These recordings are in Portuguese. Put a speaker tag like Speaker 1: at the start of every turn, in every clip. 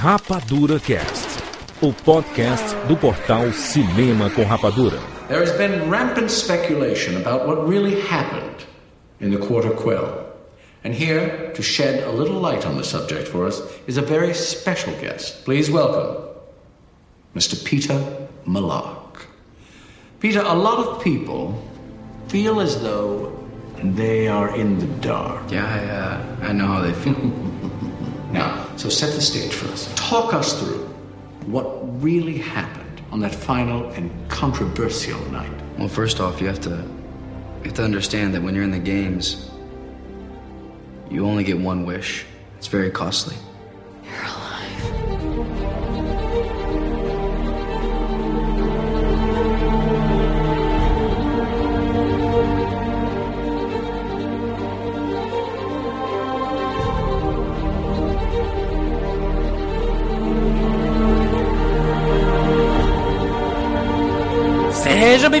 Speaker 1: Rapadura Cast, o podcast do portal Cinema com Rapadura.
Speaker 2: There has been rampant speculation about what really happened in the Quarter Quell. And here, to shed a little light on the subject for us, is a very special guest. Please welcome Mr. Peter Malark. Peter, a lot of people feel as though they are in the dark.
Speaker 3: Yeah, I, uh, I know how they feel.
Speaker 2: Now, so set the stage for us. Talk us through what really happened on that final and controversial night.
Speaker 3: well, first off, you have to you have to understand that when you're in the games, you only get one wish. It's very costly.
Speaker 4: Seja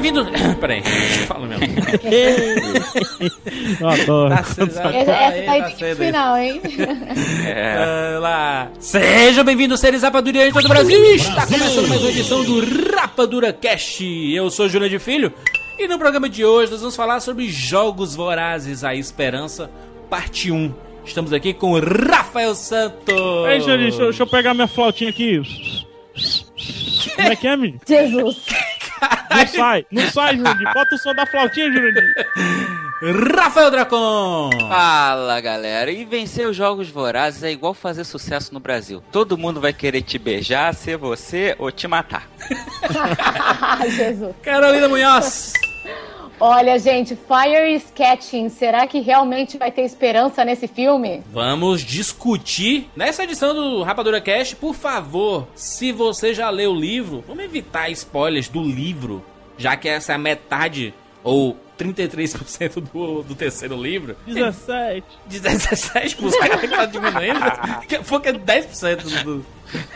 Speaker 4: bem-vindo. Peraí, fala mesmo.
Speaker 5: Eu adoro.
Speaker 4: Tá tá
Speaker 6: Essa,
Speaker 4: aí, tá
Speaker 6: final, hein?
Speaker 4: Ah, lá. Seja bem-vindo, seres rapadurianos do Brasil. Está começando mais uma edição do Rapadura Cast. Eu sou Júlia de Filho e no programa de hoje nós vamos falar sobre Jogos Vorazes, a Esperança, parte 1. Estamos aqui com o Rafael Santos.
Speaker 5: Ei, Xande, deixa, eu- deixa eu pegar minha flautinha aqui. Como é que é, menino?
Speaker 6: Jesus.
Speaker 5: Não sai, não sai, Jurandir. Bota o som da flautinha, Jurandir.
Speaker 4: Rafael Dracon.
Speaker 7: Fala galera, e vencer os jogos vorazes é igual fazer sucesso no Brasil. Todo mundo vai querer te beijar, ser você ou te matar.
Speaker 6: Jesus.
Speaker 4: Carolina Munhoz.
Speaker 6: Olha, gente, Fire is Catching. Será que realmente vai ter esperança nesse filme?
Speaker 4: Vamos discutir nessa edição do Rapadura Cast. Por favor, se você já leu o livro, vamos evitar spoilers do livro, já que essa é a metade ou 33% do, do terceiro livro.
Speaker 5: 17.
Speaker 4: De 17%, cara, que tá diminuindo. É 10% do.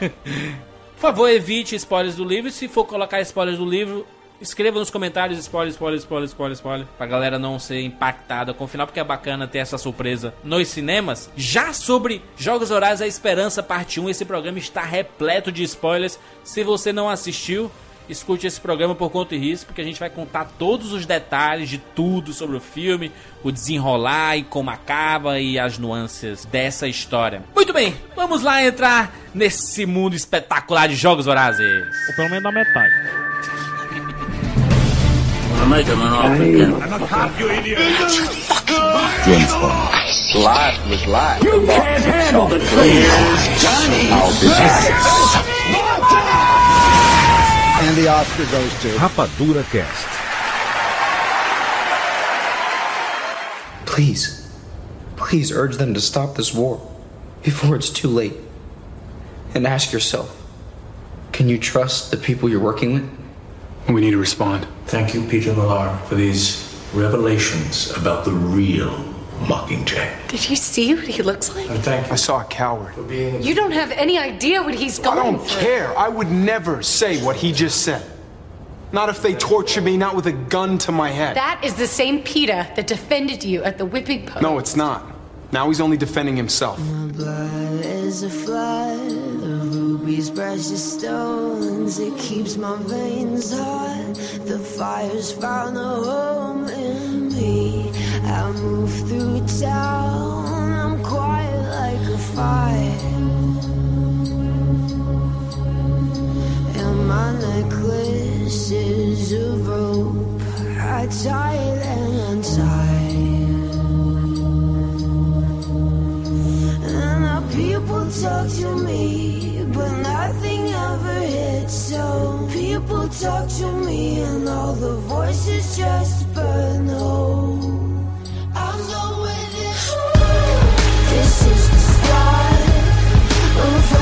Speaker 4: Por favor, evite spoilers do livro. Se for colocar spoilers do livro, escreva nos comentários spoiler, spoiler, spoiler, spoiler, spoiler. Pra galera não ser impactada com o final, porque é bacana ter essa surpresa nos cinemas. Já sobre Jogos Horários A Esperança, parte 1, esse programa está repleto de spoilers. Se você não assistiu, escute esse programa por conta e risco, porque a gente vai contar todos os detalhes de tudo sobre o filme, o desenrolar e como acaba e as nuances dessa história. Muito bem, vamos lá entrar nesse mundo espetacular de Jogos Vorazes.
Speaker 5: Ou pelo menos da metade.
Speaker 8: make him an offer again. I'm a cop, you idiot. James Bond.
Speaker 1: Life was life. You can't handle the truth.
Speaker 8: Johnny.
Speaker 1: I'll be.
Speaker 9: And the Oscar goes to
Speaker 1: Rapadura Cast.
Speaker 3: Please, please urge them to stop this war before it's too late. And ask yourself, can you trust the people you're working with?
Speaker 2: We need to respond. Thank you, Peter Millar, for these revelations about the real Mockingjay.
Speaker 10: Did you see what he looks like?
Speaker 2: Oh, thank
Speaker 9: I saw a coward.
Speaker 10: You don't have any idea what he's
Speaker 9: I don't
Speaker 10: through.
Speaker 9: care. I would never say what he just said. Not if they torture me, not with a gun to my head.
Speaker 10: That is the same PETA that defended you at the whipping post.
Speaker 9: No, it's not. Now he's only defending himself.
Speaker 11: blood is a flood of rubies, precious stones. It keeps my veins hot. The fire's found a home in me. I move through town. I'm quiet like a fire. And my necklace is of rope. I tie it and untie. People talk to me, but nothing ever hits. So people talk to me, and all the voices just burn. Oh, I'm. This is the start of.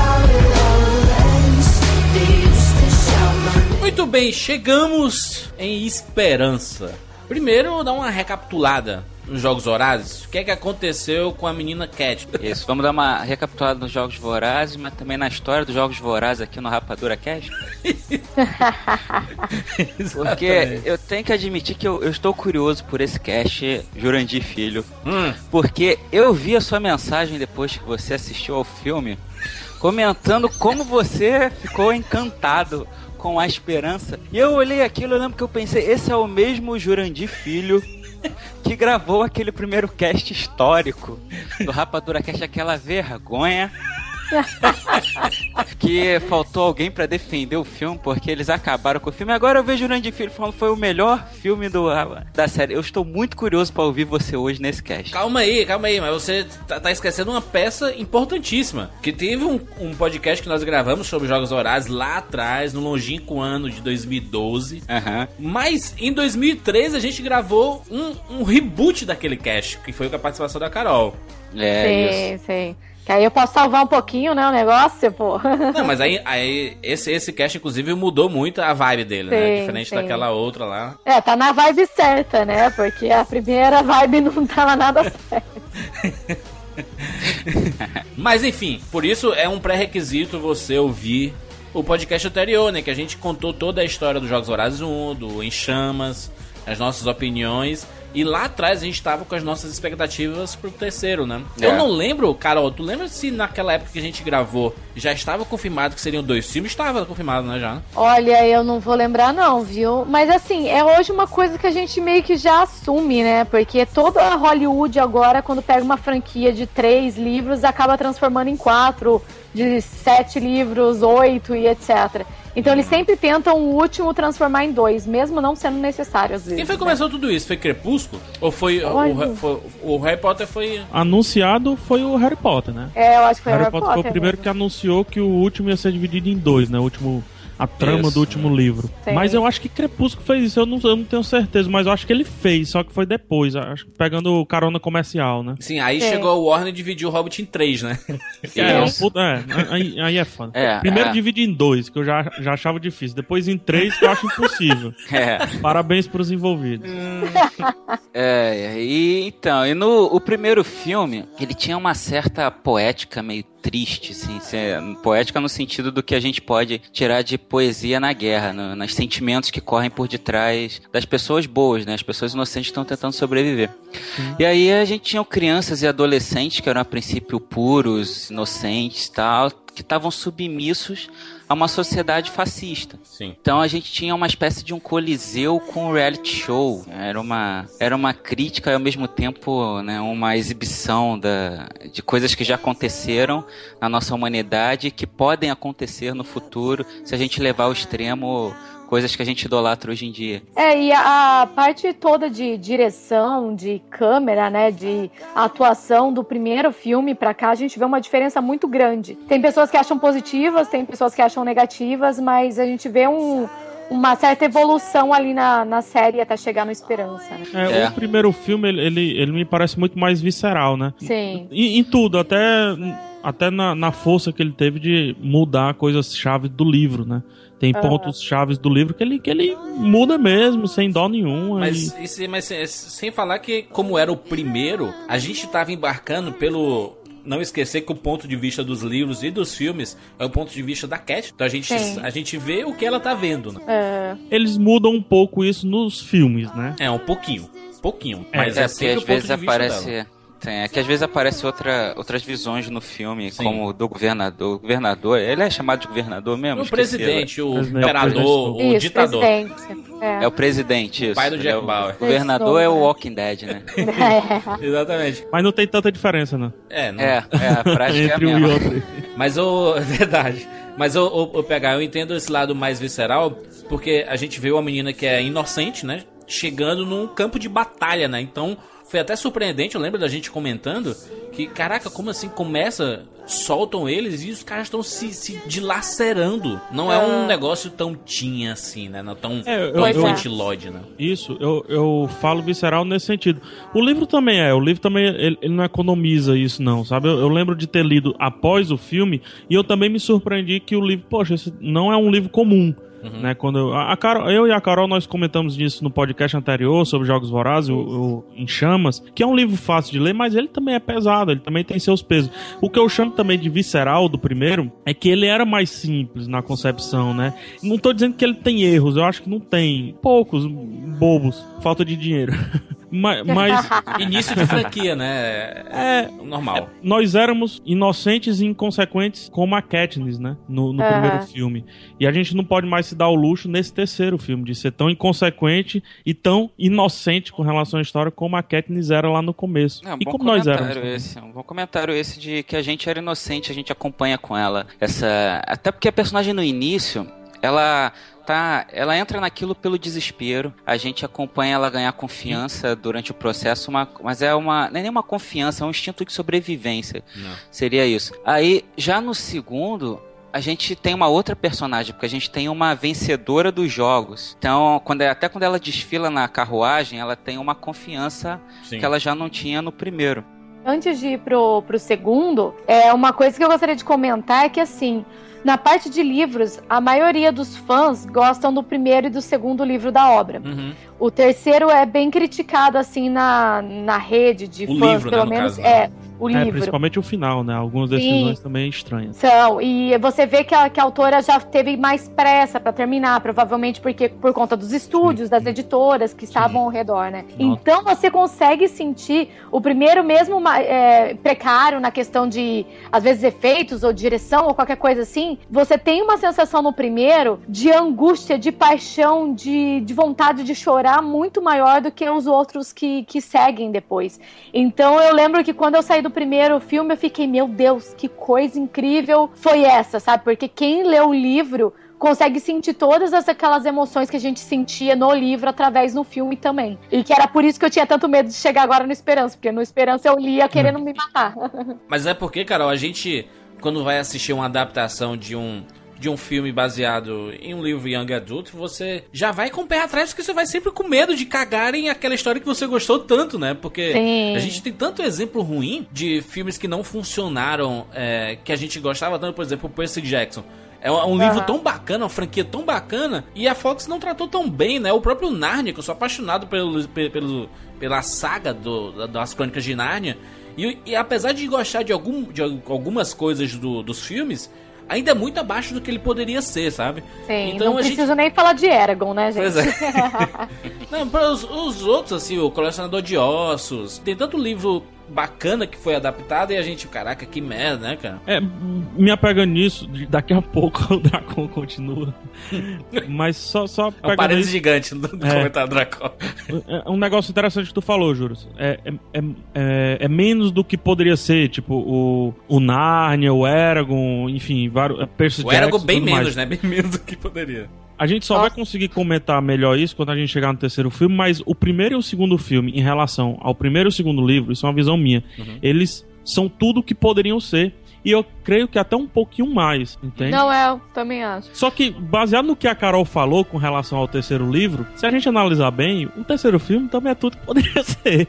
Speaker 4: Muito bem, chegamos em Esperança. Primeiro, dar uma recapitulada nos Jogos Horazes? O que é que aconteceu com a menina Cat?
Speaker 7: Isso, vamos dar uma recapitulada nos Jogos Vorazes, mas também na história dos Jogos Vorazes aqui no Rapadura Cast. Porque eu tenho que admitir que eu, eu estou curioso por esse cast, Jurandir Filho.
Speaker 4: Hum.
Speaker 7: Porque eu vi a sua mensagem depois que você assistiu ao filme, comentando como você ficou encantado com a esperança. E eu olhei aquilo, eu lembro que eu pensei, esse é o mesmo Jurandir Filho que gravou aquele primeiro cast histórico do Rapadura Cast, aquela vergonha. Que faltou alguém pra defender o filme porque eles acabaram com o filme. Agora eu vejo o Jurandir Filho falando que foi o melhor filme do, da série. Eu estou muito curioso pra ouvir você hoje nesse cast.
Speaker 4: Calma aí, calma aí, mas você tá, tá esquecendo uma peça importantíssima. Que teve um, um podcast que nós gravamos sobre Jogos Horazes lá atrás, no longínquo ano de 2012.
Speaker 7: Aham.
Speaker 4: Mas em 2013 a gente gravou um, um reboot daquele cast, que foi com a participação da Carol.
Speaker 7: É,
Speaker 6: sim, sim. Que aí eu posso salvar um pouquinho, né, o negócio, pô.
Speaker 4: Não, mas aí, aí esse, esse cast, inclusive, mudou muito a vibe dele, né?
Speaker 6: Sim,
Speaker 4: Diferente
Speaker 6: sim.
Speaker 4: daquela outra lá.
Speaker 6: É, tá na vibe certa, né? Porque a primeira vibe não tava nada certa.
Speaker 4: Mas enfim, por isso é um pré-requisito você ouvir o podcast anterior, né? Que a gente contou toda a história dos Jogos Horazes 1, do Em Chamas, as nossas opiniões. E lá atrás a gente tava com as nossas expectativas pro terceiro, né?
Speaker 7: É.
Speaker 4: Eu não lembro, Carol, tu lembra se naquela época que a gente gravou já estava confirmado que seriam dois filmes? Estava confirmado, né, já?
Speaker 6: Olha, eu não vou lembrar não, viu? Mas assim, é hoje uma coisa que a gente meio que já assume, né? Porque toda a Hollywood agora, quando pega uma franquia de três livros, acaba transformando em quatro, de sete livros, oito e etc. Então eles sempre tentam o último transformar em dois, mesmo não sendo necessário às vezes.
Speaker 4: Quem foi que
Speaker 6: né?
Speaker 4: começou tudo isso? Foi Crepúsculo? Ou foi o, o, foi- o Harry Potter foi...
Speaker 5: Anunciado foi o Harry Potter, né?
Speaker 6: É, eu acho que foi
Speaker 5: Harry
Speaker 6: Harry
Speaker 5: Potter foi o primeiro
Speaker 6: mesmo.
Speaker 5: que anunciou que o último ia ser dividido em dois, né? O último. A trama
Speaker 4: Isso,
Speaker 5: do último livro.
Speaker 6: Sim.
Speaker 5: Mas eu acho que Crepúsculo fez isso, eu não, eu não tenho certeza, mas eu acho que ele fez, só que foi depois, acho que pegando o carona comercial, né?
Speaker 4: Sim, aí
Speaker 6: É.
Speaker 4: chegou o Warner e dividiu o Hobbit em três, né?
Speaker 5: É, é, um puto- é, aí, aí é foda.
Speaker 7: É,
Speaker 5: Primeiro
Speaker 7: é.
Speaker 5: divide em dois, que eu já, já achava difícil. Depois em três, que eu acho impossível.
Speaker 7: É.
Speaker 5: Parabéns pros envolvidos.
Speaker 7: É, e então, e no o primeiro filme, ele tinha uma certa poética meio triste, assim, se- poética no sentido do que a gente pode tirar de poesia na guerra, no, nos sentimentos que correm por detrás das pessoas boas, né? As pessoas inocentes que estão tentando sobreviver. E aí a gente tinha crianças e adolescentes que eram a princípio puros, inocentes, tal, que estavam submissos a uma sociedade fascista.
Speaker 4: Sim.
Speaker 7: Então a gente tinha uma espécie de um coliseu com um reality show. Era uma, era uma crítica e ao mesmo tempo né, uma exibição da, de coisas que já aconteceram na nossa humanidade e que podem acontecer no futuro se a gente levar ao extremo coisas que a gente idolatra hoje em dia.
Speaker 6: É, e a, parte toda de direção, de câmera, né, de atuação do primeiro filme pra cá, a gente vê uma diferença muito grande. Tem pessoas que acham positivas, tem pessoas que acham negativas, mas a gente vê um- uma certa evolução ali na, na série até chegar no Esperança, né?
Speaker 5: É,
Speaker 7: É.
Speaker 5: O primeiro filme, ele, ele, ele me parece muito mais visceral, né?
Speaker 6: Sim.
Speaker 5: Em, em tudo, até, até na, na força que ele teve de mudar coisas-chave do livro, né? Tem pontos chaves do livro que ele, que ele muda mesmo, sem dó nenhum.
Speaker 4: Mas, esse- mas sem- sem falar que, como era o primeiro, a gente tava embarcando pelo. Não esquecer que o ponto de vista dos livros e dos filmes é o ponto de vista da Cat. Então a gente,
Speaker 6: Sim.
Speaker 4: a gente vê o que ela tá vendo, né?
Speaker 6: É,
Speaker 5: Eles mudam um pouco isso nos filmes, né?
Speaker 4: É, um pouquinho. Pouquinho.
Speaker 5: É,
Speaker 4: Mas
Speaker 7: é,
Speaker 4: é,
Speaker 7: porque às vezes aparece.
Speaker 4: dela.
Speaker 7: Tem, é que às vezes aparece outra, outras visões no filme,
Speaker 4: Sim.
Speaker 7: como o do governador. O governador, ele é chamado de governador mesmo?
Speaker 4: O
Speaker 7: Esqueci,
Speaker 4: presidente, o
Speaker 5: Presidente.
Speaker 4: imperador, o
Speaker 6: isso,
Speaker 4: ditador.
Speaker 6: É.
Speaker 7: É o presidente, isso.
Speaker 4: pai do Jack
Speaker 7: é o-
Speaker 4: Bauer.
Speaker 7: O governador é o. Walking Dead, né?
Speaker 6: É.
Speaker 4: Exatamente.
Speaker 5: Mas não tem tanta diferença, né?
Speaker 4: É, não,
Speaker 7: É, é, a prática é a
Speaker 5: Entre um e outro.
Speaker 4: Mas o. É verdade. Mas o, o, o PH, eu entendo esse lado mais visceral, porque a gente vê uma menina que é inocente, né? Chegando num campo de batalha, né? Então foi até surpreendente, eu lembro da gente comentando que, caraca, como assim começa, soltam eles e os caras estão se, se dilacerando. Não é um negócio tão teen assim, né? Não tão,
Speaker 5: É, eu-
Speaker 4: tão
Speaker 6: eu-
Speaker 4: infantilóide, né?
Speaker 5: Isso, eu, eu falo visceral nesse sentido. O livro também é, o livro também ele, ele não economiza isso, não, sabe? Eu, eu lembro de ter lido após o filme e eu também me surpreendi que o livro, poxa, esse não é um livro comum. Né? Quando a Carol, eu e a Carol nós comentamos disso no podcast anterior sobre Jogos Vorazes, o, o Em Chamas, que é um livro fácil de ler, mas ele também é pesado, ele também tem seus pesos. O que eu chamo também de visceral do primeiro é que ele era mais simples na concepção, né? Não tô dizendo que ele tem erros, eu acho que não tem. Poucos, bobos, falta de dinheiro. mas, mas
Speaker 4: Início de franquia, né?
Speaker 5: É,
Speaker 4: normal.
Speaker 5: nós éramos inocentes e inconsequentes como a Katniss, né? No, no
Speaker 6: Aham.
Speaker 5: primeiro filme. E a gente não pode mais se dar o luxo nesse terceiro filme de ser tão inconsequente e tão inocente com relação à história como a Katniss era lá no começo.
Speaker 7: É, um
Speaker 5: e como nós éramos.
Speaker 7: esse, um bom comentário esse de que a gente era inocente, a gente acompanha com ela essa, até porque a personagem no início, ela tá, ela entra naquilo pelo desespero. A gente acompanha ela ganhar confiança durante o processo, uma, mas é uma, não é nem uma confiança, é um instinto de sobrevivência.
Speaker 4: Não.
Speaker 7: Seria isso. Aí, já no segundo, a gente tem uma outra personagem, porque a gente tem uma vencedora dos jogos. Então, quando, até quando ela desfila na carruagem, ela tem uma confiança
Speaker 4: Sim.
Speaker 7: que ela já não tinha no primeiro.
Speaker 6: Antes de ir pro, pro segundo, é uma coisa que eu gostaria de comentar é que assim, na parte de livros, a maioria dos fãs gostam do primeiro e do segundo livro da obra.
Speaker 4: Uhum.
Speaker 6: O terceiro é bem criticado assim na, na rede de
Speaker 4: O
Speaker 6: fãs,
Speaker 4: livro, né,
Speaker 6: pelo
Speaker 4: no
Speaker 6: menos
Speaker 4: caso, né?
Speaker 6: é o
Speaker 5: É,
Speaker 6: livro.
Speaker 5: principalmente o final, né? Algumas
Speaker 6: Sim.
Speaker 5: decisões também estranhas.
Speaker 6: São, e você vê que a, que a autora já teve mais pressa pra terminar, provavelmente porque por conta dos estúdios, das editoras que estavam ao redor, né? Então você consegue sentir o primeiro mesmo é, precário na questão de, às vezes, efeitos ou direção ou qualquer coisa assim. Você tem uma sensação no primeiro de angústia, de paixão, de, de vontade de chorar muito maior do que os outros que, que seguem depois. Então eu lembro que quando eu saí do primeiro filme, eu fiquei, meu Deus, que coisa incrível foi essa, sabe? Porque quem lê o livro consegue sentir todas as- aquelas emoções que a gente sentia no livro através do filme também. E que era por isso que eu tinha tanto medo de chegar agora no Esperança, porque no Esperança eu lia querendo me matar.
Speaker 4: Mas é porque, Carol, a gente, quando vai assistir uma adaptação de um, de um filme baseado em um livro Young Adult, você já vai com o pé atrás, porque você vai sempre com medo de cagarem aquela história que você gostou tanto, né? Porque
Speaker 6: Sim.
Speaker 4: a gente tem tanto exemplo ruim de filmes que não funcionaram, é, que a gente gostava tanto, por exemplo, o Percy Jackson. É um, um livro tão bacana, uma franquia tão bacana, e a Fox não tratou tão bem, né? O próprio Narnia, que eu sou apaixonado pelo, pe- pelo, pela saga do- da- das Crônicas de Narnia, e, e apesar de gostar de, algum, de al- algumas coisas do- dos filmes, ainda é muito abaixo do que ele poderia ser, sabe?
Speaker 6: Sim,
Speaker 4: Então
Speaker 6: não
Speaker 4: a gente-
Speaker 6: preciso nem falar de Eragon, né, gente?
Speaker 4: Pois é. Não, para os, os outros, assim, o Colecionador de Ossos, tem tanto livro bacana que foi adaptado e a gente, caraca, que merda, né, cara?
Speaker 5: É, me apegando nisso, daqui a pouco o Dracon continua. Mas só, só
Speaker 4: É um parênteses gigante no
Speaker 5: É.
Speaker 4: comentário do Dracon.
Speaker 5: É um negócio interessante que tu falou, Juros. É, é, é, é- é menos do que poderia ser, tipo, o, o Narnia, o Eragon, enfim, vários. é,
Speaker 4: O Eragon bem menos,
Speaker 5: mais.
Speaker 4: né? Bem menos do que poderia.
Speaker 5: A gente só vai conseguir comentar melhor isso quando a gente chegar no terceiro filme, mas o primeiro e o segundo filme, em relação ao primeiro e o segundo livro, isso é uma visão minha,
Speaker 4: Uhum.
Speaker 5: eles são tudo o que poderiam ser. E eu creio que até um pouquinho mais, entende?
Speaker 6: Não, é, eu também acho.
Speaker 5: Só que, baseado no que a Carol falou com relação ao terceiro livro, se a gente analisar bem, o terceiro filme também é tudo que poderia ser.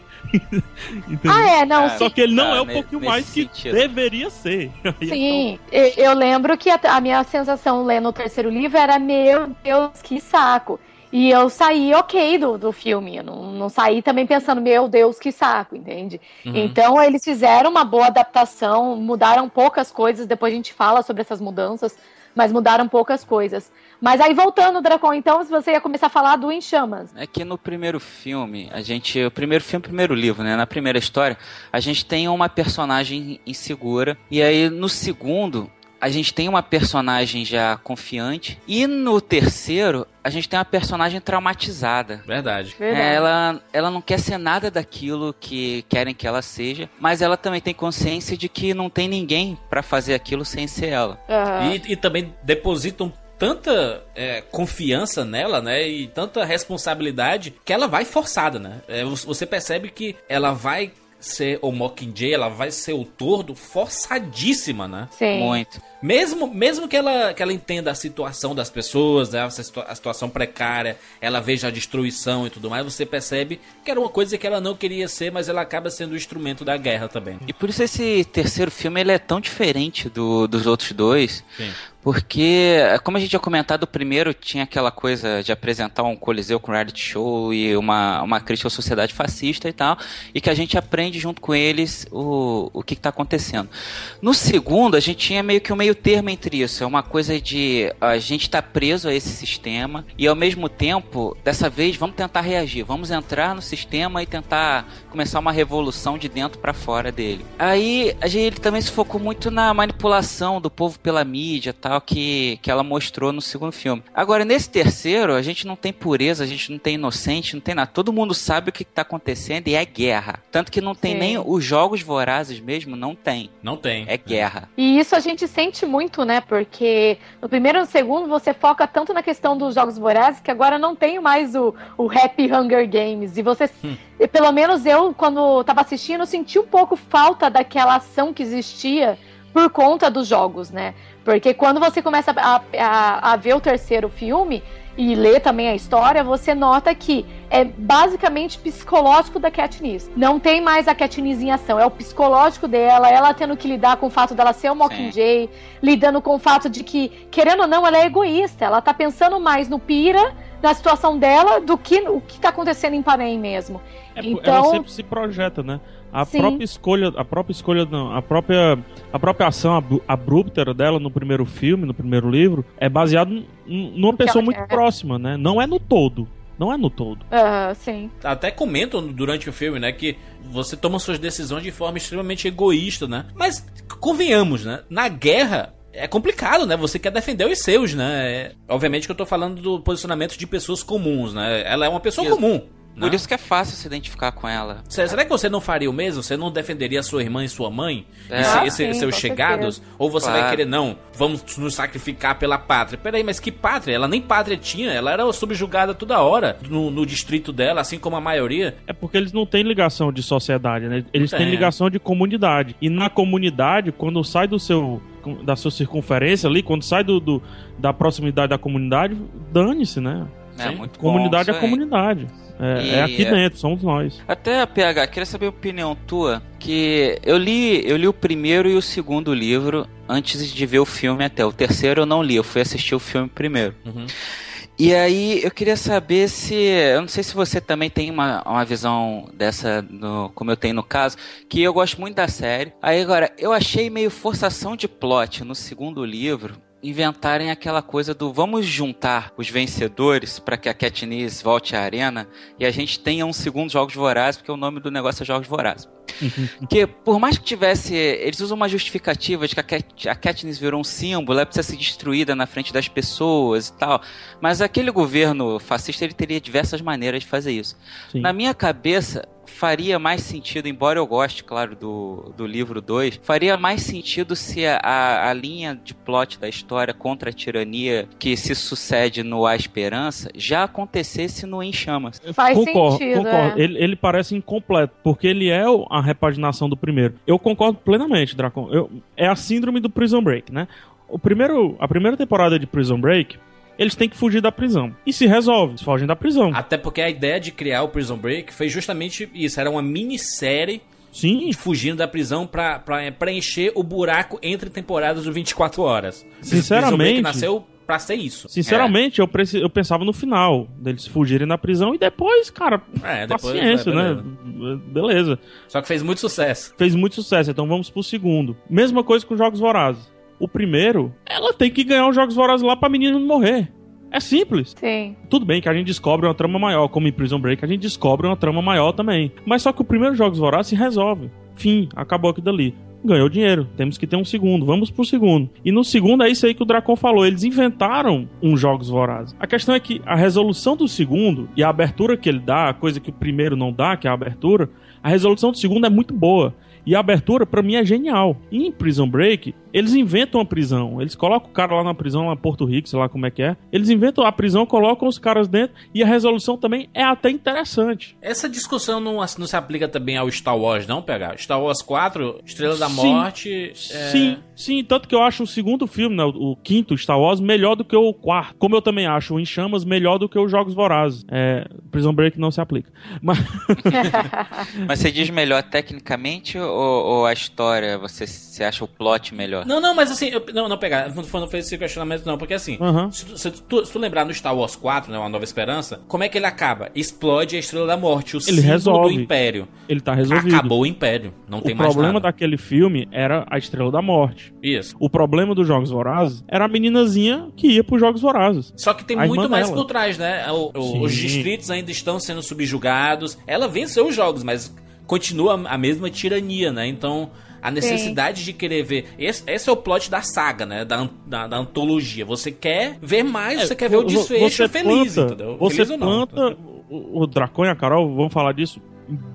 Speaker 5: Entendeu?
Speaker 6: Ah, é, não,
Speaker 5: Só que ele não
Speaker 7: Ah,
Speaker 5: é um
Speaker 7: ne-
Speaker 5: pouquinho mais que
Speaker 7: sentido.
Speaker 5: deveria ser. Aí
Speaker 6: Sim, eu, eu lembro que a, a minha sensação lendo o terceiro livro era: meu Deus, que saco. E eu saí ok do, do filme. Eu não, não saí também pensando, meu Deus, que saco, entende?
Speaker 4: Uhum.
Speaker 6: Então eles fizeram uma boa adaptação, mudaram poucas coisas, depois a gente fala sobre essas mudanças, mas mudaram poucas coisas. Mas aí voltando, Dracon, então, se você ia começar a falar do Em Chamas.
Speaker 7: É que no primeiro filme, a gente. O primeiro filme, primeiro livro, né? Na primeira história, a gente tem uma personagem insegura. E aí, no segundo, a gente tem uma personagem já confiante. E no terceiro, a gente tem uma personagem traumatizada.
Speaker 4: Verdade.
Speaker 7: É, ela, ela não quer ser nada daquilo que querem que ela seja, mas ela também tem consciência de que não tem ninguém pra fazer aquilo sem ser ela.
Speaker 6: Aham.
Speaker 4: E, e também depositam tanta é, confiança nela, né? E tanta responsabilidade que ela vai forçada, né? É, você você percebe que ela vai ser o Mockingjay, ela vai ser o tordo forçadíssima, né?
Speaker 6: Sim.
Speaker 7: Muito.
Speaker 4: Mesmo, mesmo que, ela, que ela entenda a situação das pessoas, né, a, situa- a situação precária, ela veja a destruição e tudo mais, você percebe que era uma coisa que ela não queria ser, mas ela acaba sendo o instrumento da guerra também.
Speaker 7: E por isso esse terceiro filme ele é tão diferente do, dos outros dois.
Speaker 4: Sim.
Speaker 7: Porque, como a gente tinha comentado, o primeiro tinha aquela coisa de apresentar um coliseu com reality show e uma, uma crítica à sociedade fascista e tal, e que a gente aprende junto com eles o, o que está acontecendo. No segundo, a gente tinha meio que um meio termo entre isso. É uma coisa de a gente tá preso a esse sistema e ao mesmo tempo, dessa vez, vamos tentar reagir, vamos entrar no sistema e tentar começar uma revolução de dentro para fora dele. Aí a gente ele também se focou muito na manipulação do povo pela mídia tal que, que ela mostrou no segundo filme. Agora, nesse terceiro, a gente não tem pureza, a gente não tem inocente, não tem nada. Todo mundo sabe o que está acontecendo e é guerra. Tanto que não tem
Speaker 6: Sim.
Speaker 7: nem os jogos vorazes mesmo, não tem.
Speaker 4: Não tem.
Speaker 7: É guerra.
Speaker 6: E isso a gente sente muito, né? Porque no primeiro e no segundo você foca tanto na questão dos jogos vorazes que agora não tem mais o, o Happy Hunger Games. E você, e pelo menos eu, quando tava assistindo, senti um pouco falta daquela ação que existia por conta dos jogos, né? Porque quando você começa a, a, a ver o terceiro filme e ler também a história, você nota que é basicamente psicológico da Katniss. Não tem mais a Katniss em ação, é o psicológico dela, ela tendo que lidar com o fato dela ser o Mockingjay, lidando com o fato de que, querendo ou não, ela é egoísta, ela tá pensando mais no Pira, na situação dela, do que o que tá acontecendo em Panem mesmo.
Speaker 5: É, Ela
Speaker 6: então,
Speaker 5: sempre se projeta, né? A
Speaker 6: Sim.
Speaker 5: própria escolha, a própria escolha não, a própria a própria ação abru- abrupta dela no primeiro filme, no primeiro livro, é baseado numa pessoa muito
Speaker 6: quer.
Speaker 5: próxima, né? Não é no todo. Não é no todo.
Speaker 6: ah, sim.
Speaker 4: Até comentam durante o filme, né, que você toma suas decisões de forma extremamente egoísta, né? Mas convenhamos, né? Na guerra é complicado, né? Você quer defender os seus, né? É- obviamente que eu tô falando do posicionamento de pessoas comuns, né? Ela é uma pessoa
Speaker 7: Isso.
Speaker 4: comum.
Speaker 7: Por
Speaker 4: né?
Speaker 7: isso que é fácil se identificar com ela.
Speaker 4: Se- Será que você não faria o mesmo? Você não defenderia sua irmã e sua mãe?
Speaker 7: É.
Speaker 4: E se-
Speaker 6: Ah, sim,
Speaker 4: seus chegados?
Speaker 6: certeza.
Speaker 4: Ou você
Speaker 7: Claro.
Speaker 4: vai querer, não, vamos nos sacrificar pela pátria? Peraí, mas que pátria? Ela nem pátria tinha, ela era subjugada toda hora no, no distrito dela, assim como a maioria.
Speaker 5: É porque eles não têm ligação de sociedade, né? Eles
Speaker 4: Não
Speaker 5: têm ligação de comunidade. E na comunidade, quando sai do seu da sua circunferência ali, quando sai do, do- da proximidade da comunidade, dane-se, né?
Speaker 7: É
Speaker 4: Sim.
Speaker 7: muito
Speaker 5: Comunidade
Speaker 7: bom
Speaker 5: é comunidade. É,
Speaker 7: E-
Speaker 5: é aqui dentro, somos nós.
Speaker 7: Até, PH, queria saber a opinião tua, que eu li, eu li o primeiro e o segundo livro antes de ver o filme até. O terceiro eu não li, eu fui assistir o filme primeiro.
Speaker 4: Uhum.
Speaker 7: E aí eu queria saber se. Eu não sei se você também tem uma, uma visão dessa, no- como eu tenho no caso, que eu gosto muito da série. Aí agora, eu achei meio forçação de plot no segundo livro. Inventarem aquela coisa do vamos juntar os vencedores para que a Katniss volte à arena e a gente tenha um segundo Jogos Vorazes, porque o nome do negócio é Jogos Vorazes. Porque por mais que tivesse. Eles usam uma justificativa de que a, Cat, a Katniss virou um símbolo, ela precisa ser destruída na frente das pessoas e tal. Mas aquele governo fascista ele teria diversas maneiras de fazer isso.
Speaker 5: Sim.
Speaker 7: Na minha cabeça, faria mais sentido, embora eu goste, claro, do, do livro 2, faria mais sentido se a, a, linha de plot da história contra a tirania que se sucede no A Esperança já acontecesse no Em Chamas.
Speaker 6: Faz
Speaker 5: concordo,
Speaker 6: sentido,
Speaker 5: concordo.
Speaker 6: é.
Speaker 5: Ele, ele parece incompleto, porque ele é a repaginação do primeiro. Eu concordo plenamente, Dracon. Eu- é a síndrome do Prison Break, né? O primeiro, a primeira temporada de Prison Break, eles têm que fugir da prisão. E se resolve, eles fogem da prisão.
Speaker 4: Até porque a ideia de criar o Prison Break foi justamente isso, era uma minissérie
Speaker 5: Sim,
Speaker 4: fugindo da prisão pra, pra preencher o buraco entre temporadas do 24 horas.
Speaker 5: Sinceramente-
Speaker 4: Prison Break nasceu pra ser isso.
Speaker 5: sinceramente, eu, preci- eu pensava no final, deles fugirem da prisão e depois, cara,
Speaker 4: É, depois,
Speaker 5: paciência,
Speaker 4: é,
Speaker 5: né? Beleza.
Speaker 4: Só que fez muito sucesso.
Speaker 5: Fez muito sucesso, então vamos pro segundo. Mesma coisa com Jogos Vorazes. O primeiro, ela tem que ganhar os Jogos Vorazes lá pra menina não morrer. É simples.
Speaker 6: Sim.
Speaker 5: Tudo bem que a gente descobre uma trama maior, como em Prison Break, a gente descobre uma trama maior também. Mas só que o primeiro Jogos Vorazes se resolve. Fim, acabou aquilo dali. Ganhou dinheiro, temos que ter um segundo, vamos pro segundo. E no segundo é isso aí que o Dracon falou, eles inventaram um Jogos Vorazes. A questão é que a resolução do segundo e a abertura que ele dá, a coisa que o primeiro não dá, que é a abertura, a resolução do segundo é muito boa. E a abertura, pra mim, é genial. E em Prison Break, eles inventam a prisão. Eles colocam o cara lá na prisão, lá em Porto Rico, sei lá como é que é. Eles inventam a prisão, colocam os caras dentro. E a resolução também é até interessante.
Speaker 4: Essa discussão não, não se aplica também ao Star Wars, não, pegar? Star Wars 4, Estrela da
Speaker 5: Sim.
Speaker 4: Morte. é,
Speaker 5: Sim, sim. Tanto que eu acho o segundo filme, né, o, o quinto Star Wars, melhor do que o quarto. Como eu também acho o Em Chamas melhor do que os Jogos Vorazes. É, Prison Break não se aplica. Mas
Speaker 7: Mas você diz melhor tecnicamente ou, ou, ou a história, você, você acha o plot melhor?
Speaker 4: Não, não, mas assim, eu, não, não pegar, não, não fez esse questionamento não, porque assim,
Speaker 5: Aham.
Speaker 4: se, tu, se, tu, se tu lembrar no Star Wars 4, né, Uma Nova Esperança, como é que ele acaba? Explode a Estrela da Morte, o
Speaker 5: Ele
Speaker 4: símbolo
Speaker 5: resolve.
Speaker 4: do Império.
Speaker 5: Ele tá resolvido.
Speaker 4: Acabou o Império, não tem
Speaker 5: o
Speaker 4: mais
Speaker 5: problema
Speaker 4: nada.
Speaker 5: daquele filme era a Estrela da Morte.
Speaker 4: Isso.
Speaker 5: O problema dos Jogos Vorazes era a meninazinha que ia pros Jogos Vorazes.
Speaker 4: Só que tem
Speaker 5: A
Speaker 4: muito mais
Speaker 5: dela.
Speaker 4: por trás, né? O- o- os distritos ainda estão sendo subjugados. Ela venceu os jogos, mas continua a mesma tirania, né? Então, a necessidade de querer ver. Esse, esse é o plot da saga, né? Da, da, da antologia. Você quer ver mais, você quer ver o desfecho
Speaker 5: você
Speaker 4: feliz,
Speaker 5: planta,
Speaker 4: entendeu?
Speaker 5: Você
Speaker 4: feliz ou não.
Speaker 5: planta. O, o Dracon e a Carol vão falar disso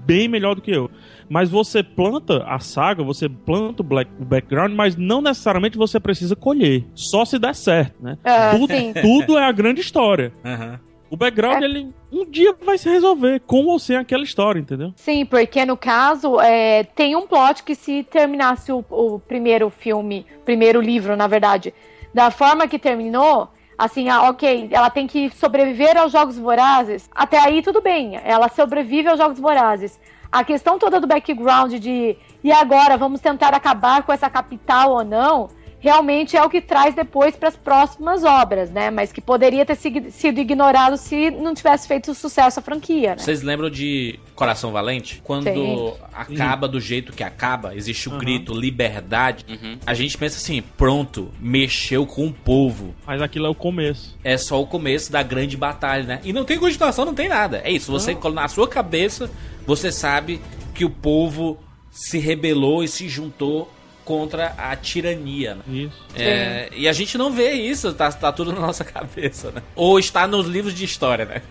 Speaker 5: bem melhor do que eu. Mas você planta a saga, você planta o, black, o background, mas não necessariamente você precisa colher. Só se der certo, né?
Speaker 6: Ah,
Speaker 5: tudo,
Speaker 6: sim.
Speaker 5: tudo é a grande história.
Speaker 4: Aham.
Speaker 5: O background, ele um dia vai se resolver, com ou sem aquela história, entendeu?
Speaker 6: Sim, porque no caso é, tem um plot que se terminasse o, o primeiro filme, primeiro livro, na verdade, da forma que terminou, assim, ah, ok, ela tem que sobreviver aos Jogos Vorazes. Até aí tudo bem, ela sobrevive aos Jogos Vorazes. A questão toda do background de e agora vamos tentar acabar com essa capital ou não, realmente é o que traz depois para as próximas obras, né? Mas que poderia ter sido ignorado se não tivesse feito sucesso a franquia, né?
Speaker 4: Vocês lembram de Coração Valente? Quando
Speaker 6: Sim.
Speaker 4: acaba do jeito que acaba, existe o
Speaker 5: Aham.
Speaker 4: grito liberdade.
Speaker 7: Uhum.
Speaker 4: A gente pensa assim, pronto, mexeu com o povo.
Speaker 5: Mas aquilo é o começo.
Speaker 4: É só o começo da grande batalha, né? E não tem continuação, não tem nada. É isso, você na sua cabeça, você sabe que o povo se rebelou e se juntou contra a tirania, né?
Speaker 5: Isso.
Speaker 4: É, e a gente não vê isso, tá, tá tudo na nossa cabeça, né? Ou está nos livros de história, né?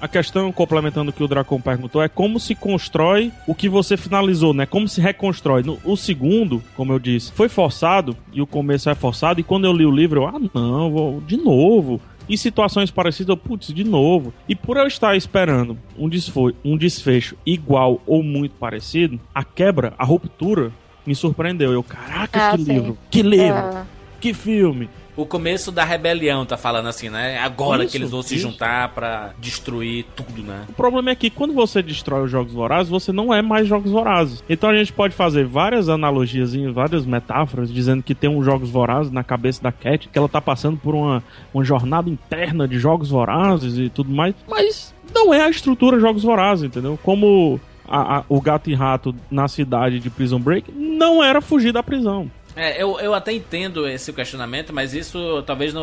Speaker 5: A questão, complementando o que o Dracon perguntou, é como se constrói o que você finalizou, né? Como se reconstrói. No, o segundo, como eu disse, foi forçado, e o começo é forçado, e quando eu li o livro, eu, ah, não, vou de novo. Em situações parecidas, putz, de novo. E por eu estar esperando um, desfo um desfecho igual ou muito parecido, a quebra, a ruptura, me surpreendeu. Eu, caraca,
Speaker 6: Ah,
Speaker 5: que
Speaker 6: sim.
Speaker 5: livro, que livro,
Speaker 6: Ah.
Speaker 5: que filme.
Speaker 4: O começo da rebelião, tá falando assim, né? Agora
Speaker 5: Isso,
Speaker 4: que eles vão se
Speaker 5: isso.
Speaker 4: juntar pra destruir tudo, né?
Speaker 5: O problema é que quando você destrói os Jogos Vorazes, você não é mais Jogos Vorazes. Então a gente pode fazer várias analogias, várias metáforas, dizendo que tem uns Jogos Vorazes na cabeça da Cat, que ela tá passando por uma, uma jornada interna de Jogos Vorazes e tudo mais. Mas não é a estrutura Jogos Vorazes, entendeu? Como a- a- o gato e rato na cidade de Prison Break não era fugir da prisão.
Speaker 4: É, eu, eu até entendo esse questionamento, mas isso talvez não.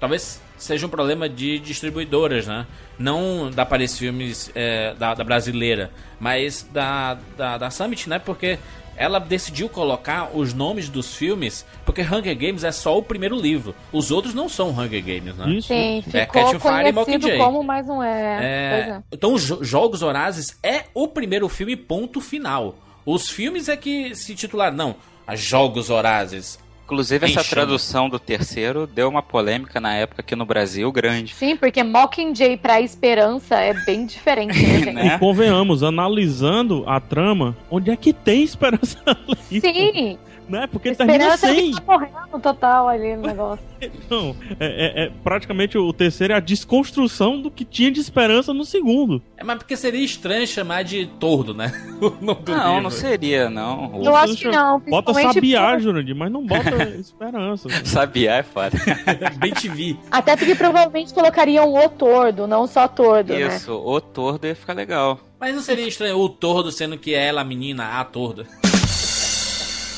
Speaker 4: Talvez seja um problema de distribuidoras, né? Não da Paris Filmes é, da, da brasileira, mas da, da, da Summit, né? Porque ela decidiu colocar os nomes dos filmes, porque Hunger Games é só o primeiro livro. Os outros não são Hunger Games, né?
Speaker 5: Isso.
Speaker 6: Sim,
Speaker 4: É,
Speaker 6: ficou
Speaker 4: Catch on Fire e Mockingjay.
Speaker 6: como, mas não é.
Speaker 4: É,
Speaker 6: é.
Speaker 4: Então, Jo- Jogos Horazes é o primeiro filme, ponto final. Os filmes é que se titularam, não, a Jogos Horazes.
Speaker 7: Inclusive, essa tradução do terceiro deu uma polêmica na época aqui no Brasil grande.
Speaker 6: Sim, porque Mockingjay pra esperança é bem diferente, né, gente?
Speaker 7: Né?
Speaker 5: E convenhamos, analisando a trama, onde é que tem esperança ali?
Speaker 6: Sim,
Speaker 5: Né? Porque termina
Speaker 6: esperança é
Speaker 5: sem.
Speaker 6: que tá morrendo total ali no negócio.
Speaker 5: Não, é, é- é praticamente o terceiro é a desconstrução do que tinha de esperança no segundo.
Speaker 4: É, mas porque seria estranho chamar de tordo, né?
Speaker 7: Não,
Speaker 4: livro.
Speaker 7: não seria, não.
Speaker 6: Eu acho que não,
Speaker 5: Bota sabiá,
Speaker 6: por-
Speaker 5: Jurandir, mas não bota esperança.
Speaker 7: Sabiá é foda.
Speaker 4: Bem TV.
Speaker 6: Até porque provavelmente colocariam o tordo, não só tordo, né?
Speaker 7: Isso, o tordo ia ficar legal.
Speaker 4: Mas não seria estranho o tordo sendo que é ela a menina, a torda?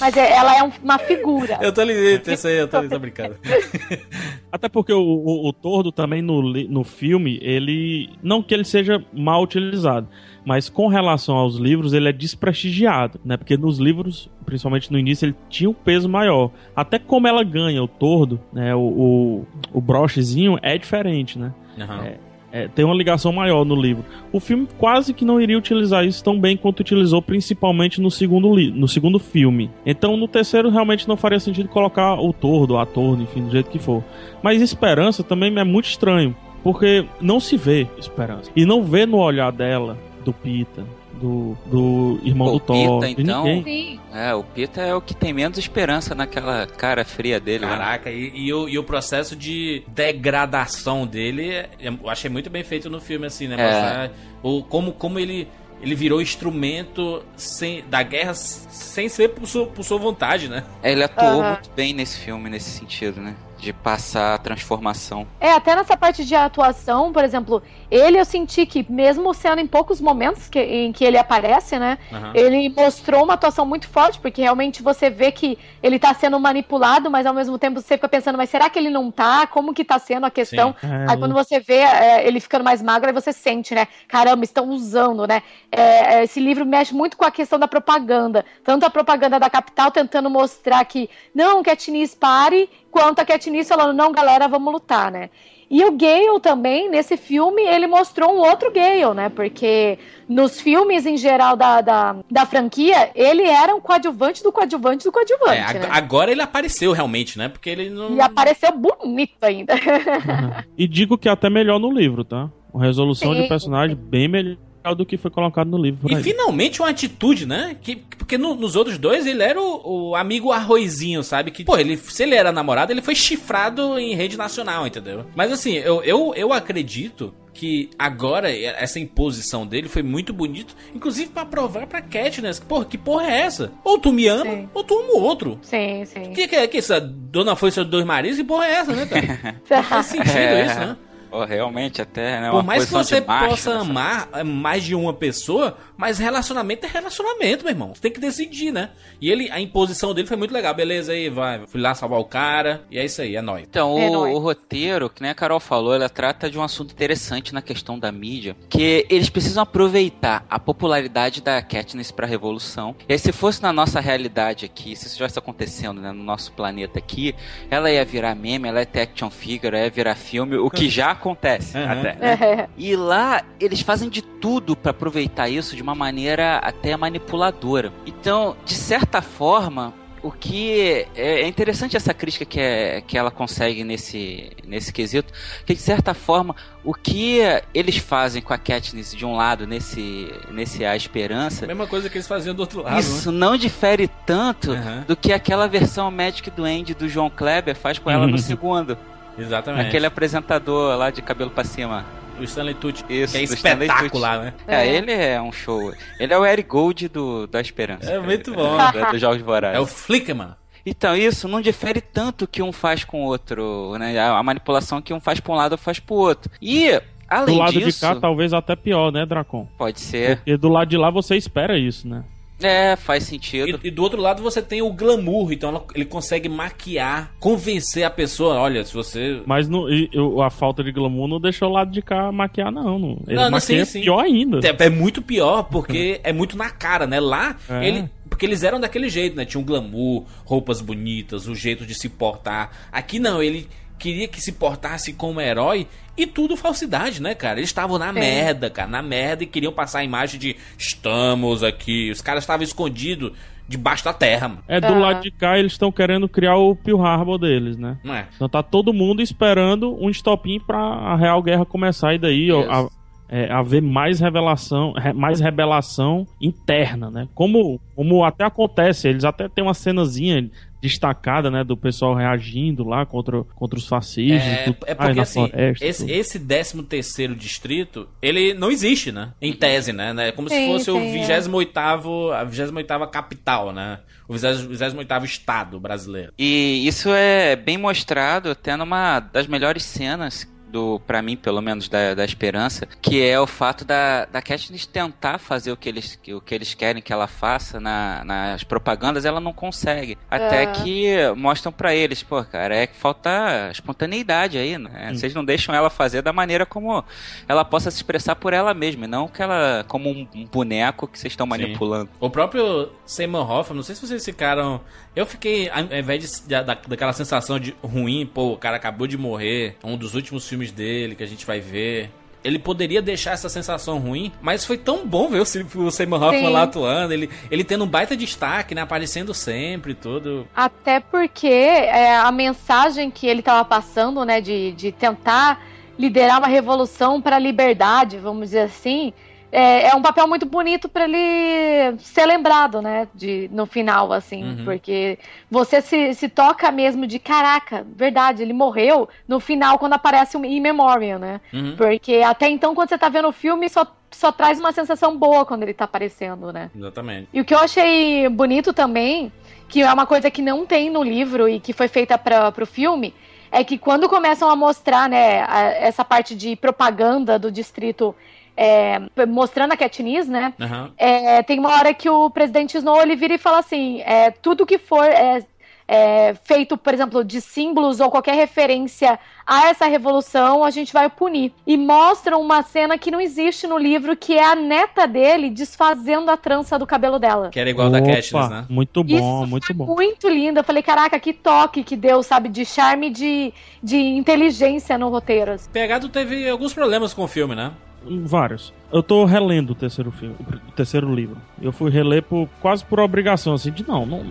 Speaker 6: Mas é- ela é um- uma figura.
Speaker 4: Eu tô ligado, isso aí, eu tô, tô brincando.
Speaker 5: Até porque o, o, o Tordo também no, no filme, ele. Não que ele seja mal utilizado, mas com relação aos livros, ele é desprestigiado, né? Porque nos livros, principalmente no início, ele tinha um peso maior. Até como ela ganha o Tordo, né? O, o, o brochezinho é diferente, né?
Speaker 4: Aham.
Speaker 5: É, é, tem uma ligação maior no livro. O filme quase que não iria utilizar isso tão bem quanto utilizou, principalmente no segundo, no segundo filme. Então, no terceiro, realmente não faria sentido colocar o tordo, o ator, enfim, do jeito que for. Mas Esperança também é muito estranho, porque não se vê Esperança. E não vê no olhar dela, do Pita, do, do irmão
Speaker 7: Pô,
Speaker 5: do Thor,
Speaker 7: Pita, então?
Speaker 6: Sim.
Speaker 7: É, o Pita é o que tem menos esperança naquela cara fria dele. né?
Speaker 4: Caraca, e, e o, e o processo de degradação dele, é- eu achei muito bem feito no filme, assim, né?
Speaker 7: É.
Speaker 4: O, como, como ele ele virou instrumento sem, da guerra sem ser por sua, por sua vontade, né?
Speaker 7: Ele atuou
Speaker 6: Aham.
Speaker 7: muito bem nesse filme, nesse sentido, né? De passar a transformação.
Speaker 6: É, até nessa parte de atuação, por exemplo, ele eu senti que, mesmo sendo em poucos momentos que- em que ele aparece, né?
Speaker 4: Aham.
Speaker 6: Ele mostrou uma atuação muito forte, porque realmente você vê que ele tá sendo manipulado, mas ao mesmo tempo você fica pensando, mas será que ele não tá? Como que tá sendo a questão?
Speaker 5: Sim. É,
Speaker 6: Aí quando você vê é, ele ficando mais magro, aí você sente, né? Caramba, estão usando, né? É, é, esse livro mexe muito com a questão da propaganda. Tanto a propaganda da capital tentando mostrar que não, Katniss pare, quanto a Katniss falando, não, galera, vamos lutar, né? E o Gale também, nesse filme, ele mostrou um outro Gale, né? Porque nos filmes em geral da, da, da franquia, ele era um coadjuvante do coadjuvante do coadjuvante,
Speaker 4: É, ag-
Speaker 6: né?
Speaker 4: agora ele apareceu realmente, né? Porque ele não.
Speaker 6: E apareceu bonito ainda.
Speaker 5: E digo que é até melhor no livro, tá? Uma resolução
Speaker 6: Sim.
Speaker 5: de personagem bem melhor do que foi colocado no livro. por
Speaker 4: E
Speaker 5: aí.
Speaker 4: finalmente uma atitude, né? Que, porque no- nos outros dois ele era o, o amigo arrozinho, sabe? Que, pô, ele, se ele era namorado, ele foi chifrado em rede nacional, entendeu? Mas assim, eu, eu, eu acredito que agora essa imposição dele foi muito bonito, inclusive pra provar pra Katniss, que, porra, que porra é essa? Ou tu me ama,
Speaker 6: Sim.
Speaker 4: ou tu ama o outro.
Speaker 6: sim, sim.
Speaker 4: Que que é que essa dona foi seus dois maridos? Que porra é essa, né, cara? Não faz sentido
Speaker 7: É.
Speaker 4: isso, né?
Speaker 7: Pô, realmente, até, né?
Speaker 4: Por
Speaker 7: uma
Speaker 4: mais que você
Speaker 7: macho
Speaker 4: possa
Speaker 7: nessa-
Speaker 4: amar é, mais de uma pessoa, mas relacionamento é relacionamento, meu irmão. Você tem que decidir, né? E ele, a imposição dele foi muito legal. Beleza, aí, vai. Fui lá salvar o cara. E é isso aí, é nóis.
Speaker 7: Então,
Speaker 6: É
Speaker 7: o,
Speaker 6: nóis.
Speaker 7: o roteiro, que nem a Carol falou, ela trata de um assunto interessante na questão da mídia, que eles precisam aproveitar a popularidade da Katniss pra revolução. E aí, se fosse na nossa realidade aqui, se isso estivesse acontecendo né, no nosso planeta aqui, ela ia virar meme, ela ia ter action figure, ela ia virar filme, o que já acontece
Speaker 4: Aham.
Speaker 7: até.
Speaker 6: É.
Speaker 7: E lá eles fazem de tudo pra aproveitar isso de uma maneira até manipuladora. Então, de certa forma, o que é é interessante essa crítica que, é, que ela consegue nesse, nesse quesito, que de certa forma o que eles fazem com a Katniss de um lado nesse nesse a esperança,
Speaker 4: Mesma coisa que eles faziam do outro lado.
Speaker 7: isso não difere tanto
Speaker 4: Aham.
Speaker 7: do que aquela versão Magic Duende do João Kleber faz com ela no segundo,
Speaker 4: Né? Exatamente.
Speaker 7: aquele apresentador lá de cabelo pra cima.
Speaker 4: O Stanley Tucci.
Speaker 7: Isso,
Speaker 4: que é
Speaker 7: do
Speaker 4: espetacular, né?
Speaker 7: É,
Speaker 6: É.
Speaker 7: ele é um show. Ele é o Eric Gold do, da Esperança.
Speaker 4: É muito bom.
Speaker 7: É, do Jogos Vorazes.
Speaker 4: É o Flickerman.
Speaker 7: Então, isso não difere tanto que um faz com o outro, né? A, a manipulação que um faz pra um lado ou faz pro outro. E,
Speaker 5: Do
Speaker 7: além
Speaker 5: lado
Speaker 7: disso,
Speaker 5: de cá, talvez até pior, né, Dracon?
Speaker 7: pode ser.
Speaker 5: Porque do lado de lá você espera isso, né?
Speaker 7: É, faz sentido.
Speaker 4: E, e do outro lado você tem o glamour, então ela- ele consegue maquiar, convencer a pessoa, olha, se você.
Speaker 5: Mas não, e- eu- a falta de glamour não deixou o lado de cá maquiar, não. não. Ele
Speaker 4: Não, não, sim, sim.
Speaker 5: pior ainda.
Speaker 4: É, é muito pior, porque é muito na cara, né? Lá,
Speaker 5: É.
Speaker 4: ele. Porque eles eram daquele jeito, né? Tinha um glamour, roupas bonitas, o jeito de se portar. Aqui não, ele queria que se portasse como herói e tudo falsidade, né, cara? Eles estavam na merda, cara, na merda e queriam passar a imagem de estamos aqui. Os caras estavam escondidos debaixo da terra, mano.
Speaker 5: É, do
Speaker 6: Ah.
Speaker 5: lado de cá eles estão querendo criar o Pearl Harbor deles, né?
Speaker 4: Não é?
Speaker 5: Então tá todo mundo esperando um estopim pra a real guerra começar e daí ó,
Speaker 7: Isso.
Speaker 5: a- é, haver mais revelação, re- mais rebelação interna, né? Como, como até acontece, eles até tem uma cenazinha destacada, né, do pessoal reagindo lá contra, contra os fascistas,
Speaker 4: É,
Speaker 5: tudo
Speaker 4: é
Speaker 5: mais
Speaker 4: porque
Speaker 5: na
Speaker 4: assim,
Speaker 5: floresta,
Speaker 4: esse,
Speaker 5: tudo.
Speaker 4: esse 13 terceiro distrito, ele não existe, né? Em tese, né? né? Como se
Speaker 6: Sim,
Speaker 4: fosse o
Speaker 6: sim, é.
Speaker 4: 28 a 28 capital, né? O 28 estado brasileiro.
Speaker 7: E isso é bem mostrado até numa das melhores cenas do para mim pelo menos da, da esperança que é o fato da, da Katniss tentar fazer o que eles o que eles querem que ela faça na, nas propagandas ela não consegue até
Speaker 6: Ah.
Speaker 7: que mostram pra eles pô cara é que falta espontaneidade aí né vocês não deixam ela fazer da maneira como ela possa se expressar por ela mesma e não que ela como um, um boneco que vocês estão manipulando
Speaker 4: O próprio Seymour Hoffman, não sei se vocês ficaram. Eu fiquei, ao invés de, da, daquela sensação de ruim, pô, o cara acabou de morrer, é um dos últimos filmes dele que a gente vai ver. Ele poderia deixar essa sensação ruim, mas foi tão bom ver o, Seymour Hoffman lá atuando, ele, ele tendo um baita destaque, né? Aparecendo sempre e tudo.
Speaker 6: Até porque é, a mensagem que ele estava passando, né, de, de tentar liderar uma revolução para a liberdade, vamos dizer assim, é, é um papel muito bonito pra ele ser lembrado, né? De, no final, assim.
Speaker 4: Uhum.
Speaker 6: Porque você se, se toca mesmo de caraca, verdade, ele morreu no final quando aparece um In Memoriam, né?
Speaker 4: Uhum.
Speaker 6: Porque até então, quando você tá vendo o filme, só, só traz uma sensação boa quando ele tá aparecendo, né?
Speaker 4: Exatamente.
Speaker 6: E o que eu achei bonito também, que é uma coisa que não tem no livro e que foi feita para o filme, é que quando começam a mostrar, né, a- essa parte de propaganda do distrito é, mostrando a Katniss, né,
Speaker 4: Aham.
Speaker 6: é, tem uma hora que o presidente Snow ele vira e fala assim: é, tudo que for é, é, feito, por exemplo, de símbolos ou qualquer referência a essa revolução, a gente vai punir. E mostram uma cena que não existe no livro, que é a neta dele desfazendo a trança do cabelo dela.
Speaker 4: Que era igual da
Speaker 5: Opa,
Speaker 4: Katniss, né?
Speaker 5: Muito bom,
Speaker 6: Isso
Speaker 5: muito bom.
Speaker 6: Muito linda. Eu falei, caraca, que toque que deu, sabe? De charme, de, de inteligência no roteiro.
Speaker 4: Pegado teve alguns problemas com o filme, né?
Speaker 5: Vários. Eu tô relendo o terceiro filme, o terceiro livro. Eu fui reler por, quase por obrigação, assim, de não, não,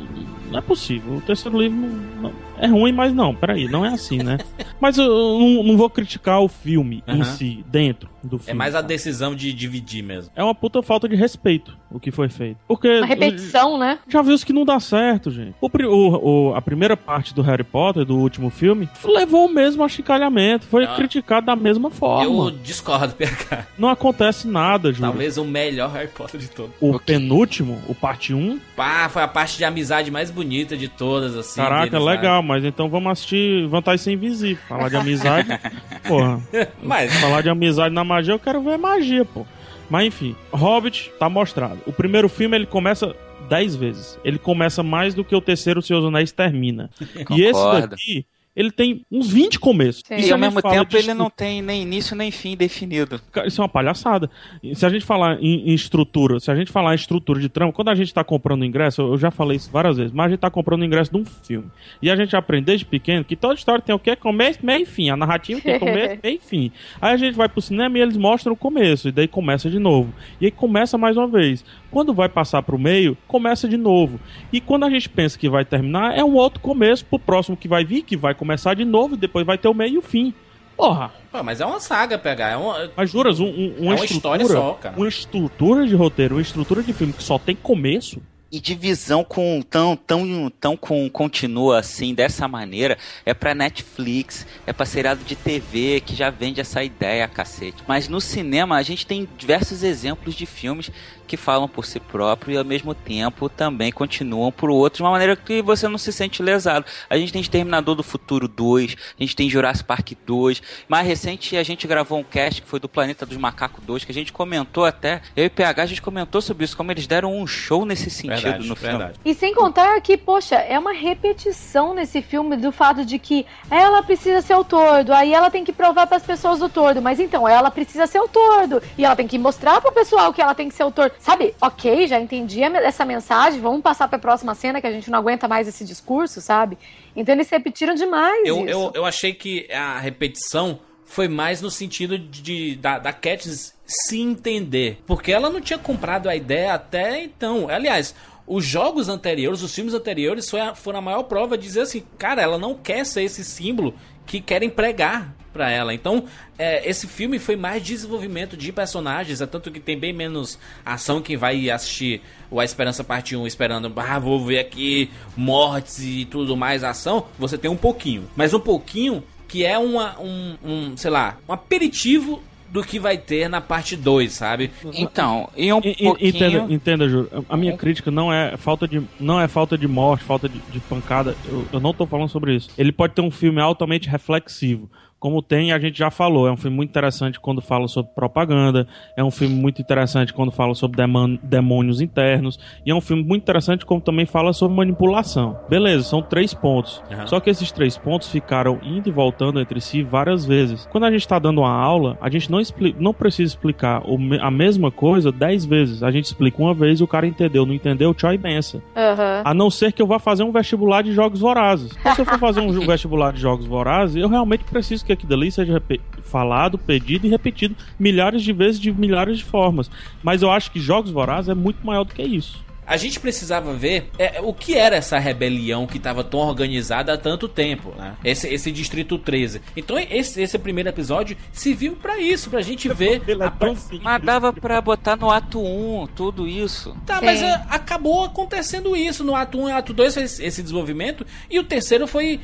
Speaker 5: não é possível. O terceiro livro não- não- é ruim, mas não, peraí, não é assim, né? mas eu, eu não, não vou criticar o filme em si, dentro do filme.
Speaker 4: É mais a decisão de dividir mesmo.
Speaker 5: É uma puta falta de respeito o que foi feito. Porque.
Speaker 6: Uma repetição, né?
Speaker 5: Já viu isso que não dá certo, gente. O, o- o- a primeira parte do Harry Potter, do último filme, levou o mesmo achicalhamento. Foi
Speaker 4: Ah.
Speaker 5: criticado da mesma forma.
Speaker 4: Eu discordo, PH.
Speaker 5: Não acontece nada, Júlio.
Speaker 4: Talvez o melhor Harry Potter de todos.
Speaker 5: O penúltimo, o parte 1,
Speaker 4: Pá, foi a parte de amizade mais bonita de todas, assim.
Speaker 5: caraca,
Speaker 4: deles
Speaker 5: legal, mas então vamos assistir Vantagem Sem Invisível. Falar de amizade, porra.
Speaker 4: Mas,
Speaker 5: Falar de amizade na magia, eu quero ver magia, pô. Mas enfim, Hobbit tá mostrado. O primeiro filme ele começa 10 vezes. Ele começa mais do que o terceiro Senhor dos Anéis termina. E esse
Speaker 7: Concordo.
Speaker 5: daqui, ele tem uns 20 começos.
Speaker 6: Sim.
Speaker 7: E ao mesmo tempo ele não tem nem início nem fim definido.
Speaker 5: Isso é uma palhaçada. Se a gente falar em, em estrutura, se a gente falar em estrutura de trama, quando a gente tá comprando ingresso, eu já falei isso várias vezes, mas a gente tá comprando ingresso de um filme. E a gente aprende desde pequeno que toda história tem o quê? Começo, meio e fim. A narrativa tem começo, meio e fim. Aí a gente vai pro cinema e eles mostram o começo, e daí começa de novo. E aí começa mais uma vez. Quando vai passar pro meio, começa de novo. E quando a gente pensa que vai terminar, é um outro começo pro próximo que vai vir, que vai começar de novo, e depois vai ter o meio e o fim. Porra,
Speaker 4: pô, mas é uma saga, PH. É uma...
Speaker 5: mas juras, um, um- uma,
Speaker 4: É uma
Speaker 5: estrutura,
Speaker 4: história só, cara.
Speaker 5: uma estrutura de roteiro, uma estrutura de filme que só tem começo.
Speaker 7: E divisão com tão tão tão com continua assim dessa maneira é pra Netflix, é pra seriado de TV que já vende essa ideia, cacete. Mas no cinema a gente tem diversos exemplos de filmes que falam por si próprio e ao mesmo tempo também continuam por outros de uma maneira que você não se sente lesado. A gente tem Exterminador do Futuro 2, a gente tem Jurassic Park 2. Mais recente a gente gravou um cast que foi do Planeta dos Macacos 2, que a gente comentou até, eu e PH a gente comentou sobre isso, como eles deram um show nesse sentido
Speaker 4: Verdade,
Speaker 7: no filme.
Speaker 4: verdade.
Speaker 6: E sem contar que, poxa, é uma repetição nesse filme do fato de que ela precisa ser o tordo, aí ela tem que provar para as pessoas o tordo, mas então ela precisa ser o tordo e ela tem que mostrar pro pessoal que ela tem que ser o tordo. Sabe? OK, já entendi essa mensagem, vamos passar para a próxima cena que a gente não aguenta mais esse discurso, sabe? Então eles repetiram demais
Speaker 4: Eu,
Speaker 6: isso.
Speaker 4: eu, eu achei que a repetição foi mais no sentido de, da, da Katniss se entender. Porque ela não tinha comprado a ideia até então. Aliás, os jogos anteriores, os filmes anteriores, foi a- foram a maior prova de dizer assim, cara, ela não quer ser esse símbolo que querem pregar pra ela. Então, é, esse filme foi mais desenvolvimento de personagens, é tanto que tem bem menos ação quem vai assistir o A Esperança Parte 1 esperando, ah, vou ver aqui mortes e tudo mais ação, você tem um pouquinho. Mas um pouquinho que é uma, um, um, sei lá, um aperitivo do que vai ter na parte 2, sabe?
Speaker 7: Então, e um
Speaker 5: E- e-
Speaker 7: pouquinho...
Speaker 5: Entenda, entenda, Júlio. A minha crítica não é falta de, não é falta de morte, falta de, de pancada. Eu, eu não tô falando sobre isso. Ele pode ter um filme altamente reflexivo. Como tem, a gente já falou. É um filme muito interessante quando fala sobre propaganda. É um filme muito interessante quando fala sobre demônios internos. E é um filme muito interessante como também fala sobre manipulação. Beleza, são três pontos.
Speaker 4: Aham.
Speaker 5: Só que esses três pontos ficaram indo e voltando entre si várias vezes. Quando a gente está dando uma aula, a gente não, expli- não precisa explicar o me- a mesma coisa dez vezes. A gente explica uma vez, o cara entendeu. Não entendeu, tchau e benção.
Speaker 6: Aham.
Speaker 5: A não ser que eu vá fazer um vestibular de jogos vorazes. Então, se eu for fazer um vestibular de jogos vorazes, eu realmente preciso que aquilo dali seja falado, pedido e repetido milhares de vezes de milhares de formas. Mas eu acho que jogos vorazes é muito maior do que isso.
Speaker 4: a gente precisava ver é, o que era essa rebelião que estava tão organizada há tanto tempo, né? Esse, esse Distrito 13. Então esse, esse primeiro episódio serviu pra isso, pra gente ver.
Speaker 5: É
Speaker 4: a.
Speaker 7: Mas dava pra botar no ato 1 tudo isso.
Speaker 4: Tá,
Speaker 6: Sim.
Speaker 4: mas é, acabou acontecendo isso no ato 1 e ato 2 foi esse esse desenvolvimento. E o terceiro foi.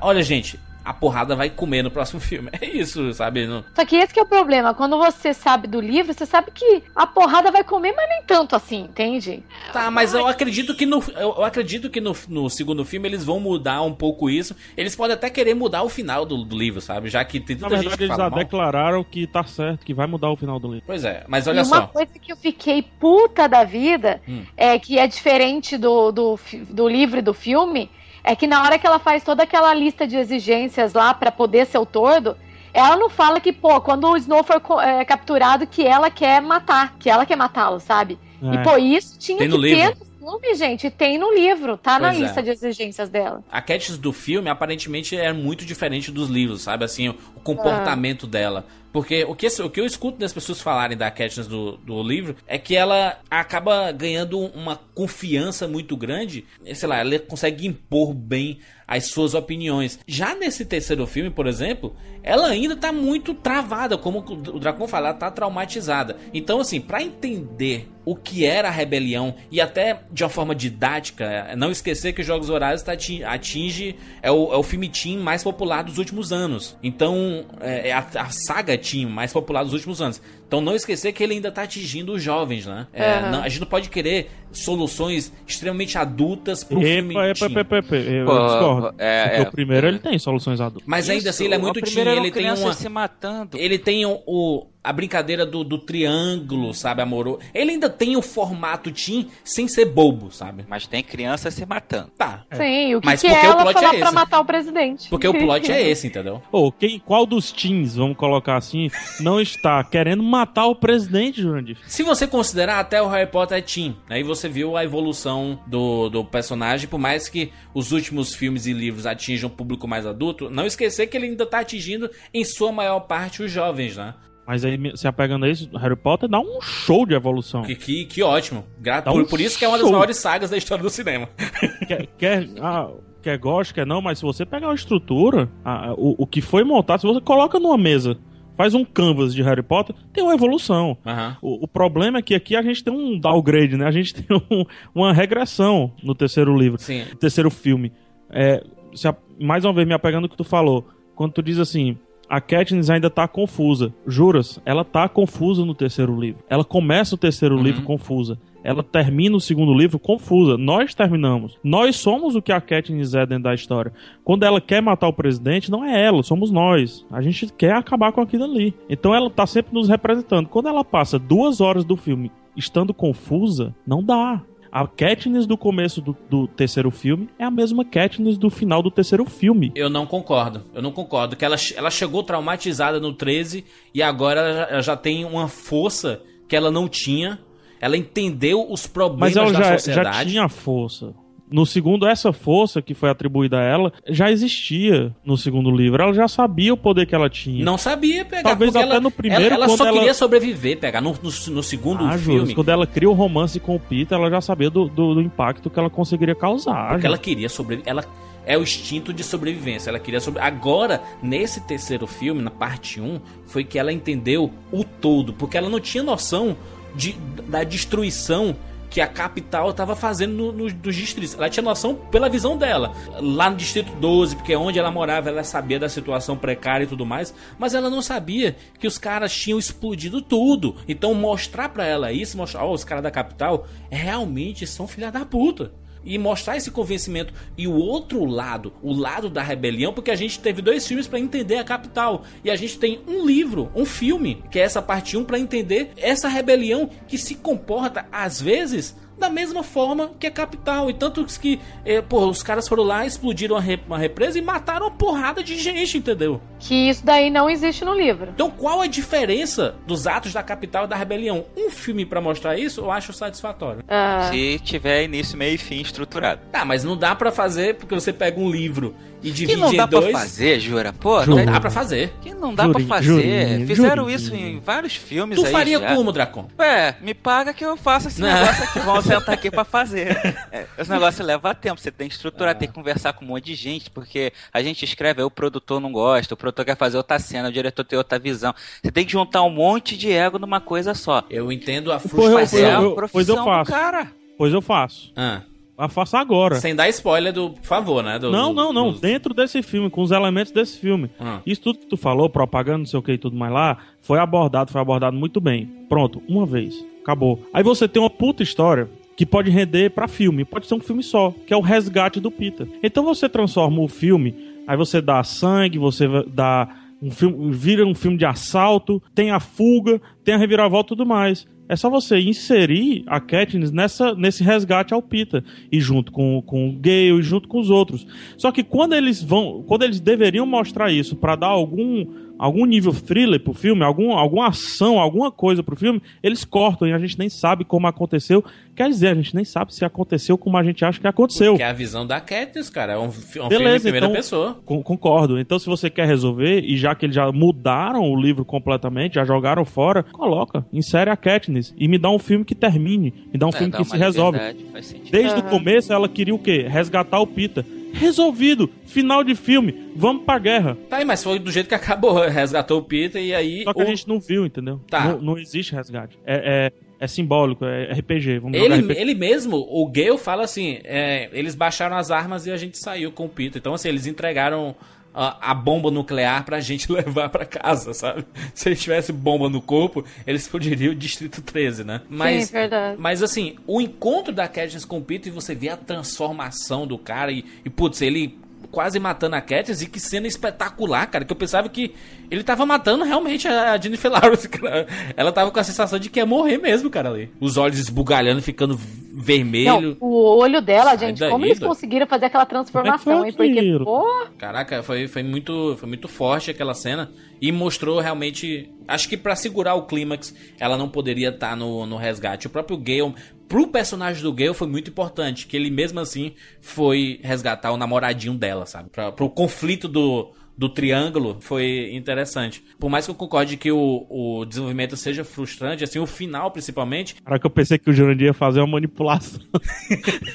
Speaker 4: olha, gente, a porrada vai comer no próximo filme. É isso, sabe? Não-
Speaker 6: Só que esse que é o problema. Quando você sabe do livro, você sabe que a porrada vai comer, mas nem tanto assim, entende?
Speaker 4: Tá, mas eu acredito que no. Eu acredito que no, no segundo filme eles vão mudar um pouco isso. Eles podem até querer mudar o final do, do livro, sabe? Já que tem
Speaker 5: Na
Speaker 4: tanta gente
Speaker 5: verdade,
Speaker 4: que
Speaker 5: eles já
Speaker 4: mal.
Speaker 5: declararam que tá certo, que vai mudar o final do livro.
Speaker 4: Pois é, mas
Speaker 6: e
Speaker 4: olha
Speaker 6: uma
Speaker 4: só.
Speaker 6: coisa que eu fiquei puta da vida,
Speaker 4: Hum.
Speaker 6: é que é diferente do, do, do livro e do filme, é que na hora que ela faz toda aquela lista de exigências lá pra poder ser o tordo, ela não fala que, pô, quando o Snow for é, capturado, que ela quer matar, que ela quer matá-lo, sabe?
Speaker 5: É.
Speaker 6: E, pô, isso tinha
Speaker 4: Tem
Speaker 6: que
Speaker 4: no
Speaker 6: ter
Speaker 4: livro.
Speaker 6: no filme, gente, e tem no livro, tá na
Speaker 4: Pois é.
Speaker 6: lista de exigências dela.
Speaker 4: A Katniss do filme aparentemente é muito diferente dos livros, sabe? Assim, o, o comportamento dela. Porque o que, o que eu escuto das pessoas falarem da Katniss do, do livro é que ela acaba ganhando uma confiança muito grande. Sei lá, ela consegue impor bem as suas opiniões. Já nesse terceiro filme, por exemplo, ela ainda tá muito travada, como o Dracon fala, ela tá traumatizada. Então, assim, pra entender o que era a rebelião e até de uma forma didática, não esquecer que Jogos Vorazes tá ati- atinge é o, é o filme teen mais popular dos últimos anos. Então, é, é a, a saga teen mais popular dos últimos anos. Então, não esquecer que ele ainda tá atingindo os jovens, né? É,
Speaker 6: Aham.
Speaker 4: não- a gente não pode querer soluções extremamente adultas pro filme
Speaker 5: Epa, epa, epa, epa, eu
Speaker 7: Pô,
Speaker 5: discordo.
Speaker 7: é,
Speaker 5: Porque
Speaker 7: é.
Speaker 5: o primeiro ele tem soluções adultas.
Speaker 4: Mas ainda assim ele é
Speaker 7: Isso,
Speaker 4: muito teen, ele tem uma
Speaker 7: se matando.
Speaker 4: ele tem o, o- a brincadeira do, do triângulo, sabe, amoroso. Ele ainda tem o formato teen sem ser bobo, sabe?
Speaker 7: Mas tem crianças se matando.
Speaker 4: Tá.
Speaker 6: Sim, o que,
Speaker 4: Mas
Speaker 6: que
Speaker 4: porque
Speaker 6: é
Speaker 4: o
Speaker 6: ela
Speaker 4: plot
Speaker 6: falar
Speaker 4: é
Speaker 6: pra
Speaker 4: esse.
Speaker 6: matar o presidente?
Speaker 4: Porque o plot é esse, entendeu?
Speaker 5: Ô, quem, qual dos teens, vamos colocar assim, não está querendo matar o presidente, Jurandir?
Speaker 4: Se você considerar até o Harry Potter é teen, aí você viu a evolução do, do personagem, por mais que os últimos filmes e livros atinjam um público mais adulto, não esquecer que ele ainda tá atingindo, em sua maior parte, os jovens, né?
Speaker 5: Mas aí, se apegando a isso, Harry Potter dá um show de evolução.
Speaker 4: Que, que, que ótimo. Gra- por,
Speaker 5: um
Speaker 4: por isso que é uma das maiores sagas da história do cinema.
Speaker 5: quer, quer, ah, quer goste, quer não, mas se você pegar a estrutura, a- o, o que foi montado, se você coloca numa mesa, faz um canvas de Harry Potter, tem uma evolução.
Speaker 4: Aham.
Speaker 5: O, o problema é que aqui a gente tem um downgrade, né? A gente tem um- uma regressão no terceiro livro,
Speaker 4: Sim.
Speaker 5: no terceiro filme. É, se a- mais uma vez, me apegando ao que tu falou, quando tu diz assim, a Katniss ainda tá confusa. Juras, ela tá confusa no terceiro livro. Ela começa o terceiro
Speaker 4: Uhum.
Speaker 5: livro confusa. Ela termina o segundo livro confusa. Nós terminamos. Nós somos o que a Katniss é dentro da história. Quando ela quer matar o presidente, não é ela, somos nós. A gente quer acabar com aquilo ali. Então ela tá sempre nos representando. Quando ela passa duas horas do filme estando confusa, não dá. A Katniss do começo do, do terceiro filme é a mesma Katniss do final do terceiro filme.
Speaker 4: Eu não concordo. Eu não concordo. Que ela, ela chegou traumatizada no 13 e agora ela já, ela já tem uma força que ela não tinha. Ela entendeu os problemas
Speaker 5: Mas ela
Speaker 4: da
Speaker 5: já, já
Speaker 4: sociedade.
Speaker 5: tinha força. No segundo, essa força que foi atribuída a ela já existia no segundo livro. Ela já sabia o poder que ela tinha.
Speaker 4: Não sabia pegar.
Speaker 5: Talvez até
Speaker 4: ela,
Speaker 5: no primeiro,
Speaker 4: Ela, ela
Speaker 5: quando
Speaker 4: só
Speaker 5: ela-
Speaker 4: queria sobreviver, pegar. No, no, no segundo
Speaker 5: ah,
Speaker 4: filme.
Speaker 5: Quando ela cria o romance com o Peter, ela já sabia do, do, do impacto que ela conseguiria causar.
Speaker 4: Porque ela queria sobreviver. Ela é o instinto de sobrevivência. Ela queria sobre. Agora, nesse terceiro filme, na parte 1, foi que ela entendeu o todo. Porque ela não tinha noção de, da destruição que a capital estava fazendo no, no- nos distritos. Ela tinha noção pela visão dela. Lá no Distrito 12, porque é onde ela morava, ela sabia da situação precária e tudo mais. Mas ela não sabia que os caras tinham explodido tudo. Então mostrar pra ela isso, mostrar, ó, os caras da capital realmente são filha da puta e mostrar esse convencimento e o outro lado, o lado da rebelião, porque a gente teve dois filmes pra entender a capital. E a gente tem um livro, um filme, que é essa parte 1 pra entender essa rebelião que se comporta às vezes da mesma forma que a capital. E tanto que, eh, pô, os caras foram lá, explodiram uma, re- uma represa e mataram uma porrada de gente, entendeu?
Speaker 6: Que isso daí não existe no livro.
Speaker 4: Então, qual a diferença dos atos da capital e da rebelião? Um filme pra mostrar isso, eu acho satisfatório.
Speaker 6: Ah,
Speaker 7: Se tiver início, meio e fim estruturado.
Speaker 4: Tá, mas não dá pra fazer porque você pega um livro e
Speaker 7: Que não dá
Speaker 4: em dois.
Speaker 7: pra fazer, jura? Pô,
Speaker 4: Não dá pra fazer.
Speaker 7: que não dá
Speaker 5: Jurinho,
Speaker 7: pra fazer.
Speaker 5: Jurinho,
Speaker 7: Fizeram
Speaker 5: Jurinho.
Speaker 7: isso em vários filmes
Speaker 4: Tu
Speaker 7: aí
Speaker 4: faria
Speaker 7: já.
Speaker 4: como, Dracon?
Speaker 7: Ué, me paga que eu faço esse
Speaker 4: Não.
Speaker 7: negócio aqui. Vamos sentar aqui pra fazer. É, esse negócio leva tempo. Você tem que estruturar, tem que conversar com um monte de gente, porque a gente escreve, aí o produtor não gosta, o produtor quer fazer outra cena, o diretor tem outra visão. Você tem que juntar um monte de ego numa coisa só.
Speaker 4: Eu entendo a
Speaker 5: eu-
Speaker 4: frustração.
Speaker 7: Mas é a
Speaker 5: eu-
Speaker 7: profissão
Speaker 5: pois eu
Speaker 7: do
Speaker 5: faço.
Speaker 7: cara.
Speaker 5: Pois eu faço.
Speaker 4: Ah,
Speaker 5: Eu faço agora.
Speaker 4: sem dar spoiler do. Por favor, né? do-
Speaker 5: Não,
Speaker 4: do-
Speaker 5: não, não.
Speaker 4: dos-
Speaker 5: Dentro desse filme, com os elementos desse filme.
Speaker 4: Ah.
Speaker 5: Isso tudo que tu falou, propaganda, não sei o que e tudo mais lá, foi abordado, foi abordado muito bem. Pronto, uma vez. Acabou. Aí você tem uma puta história que pode render pra filme. Pode ser um filme só, que é o resgate do Peter. Então você transforma o filme, aí você dá sangue, você dá um filme, vira um filme de assalto, tem a fuga, tem a reviravolta e tudo mais. É só você inserir a Katniss nessa, nesse resgate ao Peter. E junto com, com o Gale e junto com os outros. Só que quando eles vão. Quando eles deveriam mostrar isso pra dar algum. Algum nível thriller pro filme, algum, alguma ação, alguma coisa pro filme, eles cortam e a gente nem sabe como aconteceu. Quer dizer, a gente nem sabe se aconteceu como a gente acha que aconteceu.
Speaker 4: Que é a visão da Katniss, cara. É um, é um filme em
Speaker 5: Beleza,
Speaker 4: primeira
Speaker 5: então,
Speaker 4: pessoa.
Speaker 5: con- concordo. Então, se você quer resolver, e já que eles já mudaram o livro completamente, já jogaram fora, coloca, insere a Katniss e me dá um filme que termine, me dá um
Speaker 7: É,
Speaker 5: filme
Speaker 7: dá
Speaker 5: que se resolve.
Speaker 7: liberdade, faz sentido.
Speaker 5: Desde o
Speaker 6: Aham.
Speaker 5: começo, ela queria o quê? Resgatar o Peter. Resolvido! Final de filme, vamos pra guerra.
Speaker 4: Tá aí, mas foi do jeito que acabou. Resgatou o Peter e aí.
Speaker 5: Só que a
Speaker 4: o-
Speaker 5: gente não viu, entendeu?
Speaker 4: Tá.
Speaker 5: Não, não existe resgate. É, é, é simbólico, é RPG. Vamos
Speaker 4: Ele,
Speaker 5: RPG.
Speaker 4: ele mesmo, o Gale fala assim: é, eles baixaram as armas e a gente saiu com o Peter. Então, assim, eles entregaram a, a bomba nuclear pra gente levar pra casa, sabe? Se eles tivessem bomba no corpo, eles poderiam o Distrito 13, né? Mas,
Speaker 6: Sim, verdade.
Speaker 4: mas assim, o encontro da Katniss com o Peter e você vê a transformação do cara e, e putz, ele quase matando a Katniss e que cena espetacular, cara, que eu pensava que ele tava matando realmente a Jennifer Lawrence, cara. Ela tava com a sensação de que ia morrer mesmo, cara, ali. Os olhos esbugalhando, ficando vermelho.
Speaker 6: Não, o olho dela,
Speaker 4: Sai
Speaker 6: gente,
Speaker 4: daí,
Speaker 6: como eles
Speaker 4: doido.
Speaker 6: conseguiram fazer aquela transformação,
Speaker 5: é
Speaker 6: hein? Porque, pô,
Speaker 4: Caraca, foi, foi, muito, foi muito forte aquela cena. E mostrou realmente. Acho que pra segurar o clímax, ela não poderia estar no, no resgate. O próprio Gale. Pro personagem do Gale foi muito importante. Que ele mesmo assim foi resgatar o namoradinho dela, sabe? Pra, pro conflito do. Do triângulo foi interessante. Por mais que eu concorde que o, o desenvolvimento seja frustrante, assim, o final principalmente,
Speaker 5: Cara, que eu pensei que o Jurandir ia fazer uma manipulação.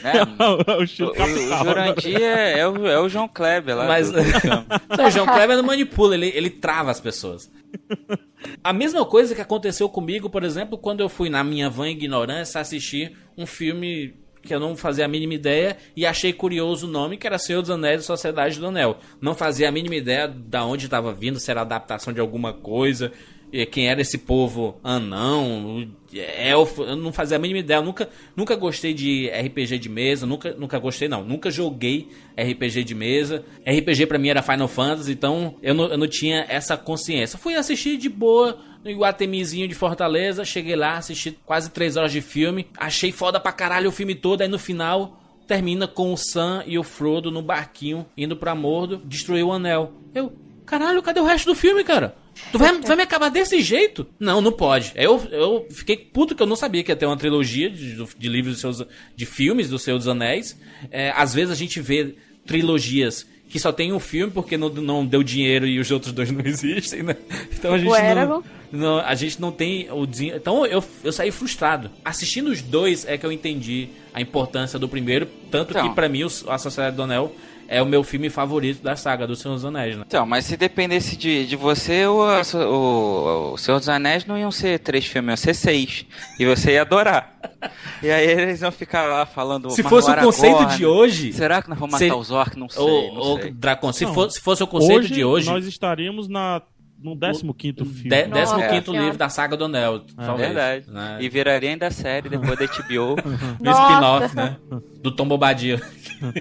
Speaker 7: É,
Speaker 5: o
Speaker 7: O,
Speaker 5: estilo
Speaker 7: o, o
Speaker 5: capital.
Speaker 7: Jurandir é, é o, é o João Kleber lá.
Speaker 4: Mas
Speaker 7: do-
Speaker 4: não, o João Kleber não manipula, ele, ele trava as pessoas. A mesma coisa que aconteceu comigo, por exemplo, quando eu fui na minha van ignorância assistir um filme que eu não fazia a mínima ideia e achei curioso o nome, que era Senhor dos Anéis e Sociedade do Anel. Não fazia a mínima ideia da onde estava vindo, se era adaptação de alguma coisa, quem era esse povo anão, elfo, eu não fazia a mínima ideia. Eu nunca, nunca gostei de RPG de mesa, nunca, nunca gostei não, nunca joguei RPG de mesa. RPG pra mim era Final Fantasy, então eu não, eu não tinha essa consciência. Fui assistir de boa no Iguatemizinho de Fortaleza, cheguei lá, assisti quase três horas de filme, achei foda pra caralho o filme todo, aí no final termina com o Sam e o Frodo no barquinho indo pra Mordo destruir o anel. Eu, caralho, cadê o resto do filme, cara? Tu vai, vai me acabar desse jeito? Não, não pode. Eu, eu fiquei puto que eu não sabia que ia ter uma trilogia de, de livros dos seus, de filmes do Senhor dos Anéis. É, às vezes a gente vê trilogias que só tem um filme porque não, não deu dinheiro e os outros dois não existem, né? Então a gente
Speaker 6: O
Speaker 4: não,
Speaker 6: Eragon.
Speaker 4: não- a gente não tem o desen- Então eu, eu saí frustrado. Assistindo os dois é que eu entendi a importância do primeiro, tanto
Speaker 7: Então.
Speaker 4: que pra mim o- a Sociedade do Anel é o meu filme favorito da saga do Senhor dos Anéis, né?
Speaker 7: Então, mas se dependesse de, de você, o, o, o Senhor dos Anéis não iam ser três filmes, iam ser seis. E você ia adorar. E aí eles iam ficar lá falando.
Speaker 4: Se
Speaker 7: "Mas
Speaker 4: fosse o
Speaker 7: Aragorn,
Speaker 4: conceito de hoje,
Speaker 7: Será que nós vamos matar
Speaker 4: seria-
Speaker 7: os orcs? Não sei,
Speaker 4: Ô,
Speaker 7: não sei.
Speaker 4: Dracon, se,
Speaker 5: Não.
Speaker 4: fosse, se fosse o conceito
Speaker 5: hoje,
Speaker 4: de hoje,
Speaker 5: nós estaríamos na, no 15 filme.
Speaker 4: de,
Speaker 6: Nossa
Speaker 4: 15
Speaker 6: Senhora.
Speaker 4: livro da saga do Anel, talvez.
Speaker 7: Verdade.
Speaker 4: Né?
Speaker 7: E viraria ainda série depois da HBO.
Speaker 4: No spin-off, né? Do Tom Bobadil.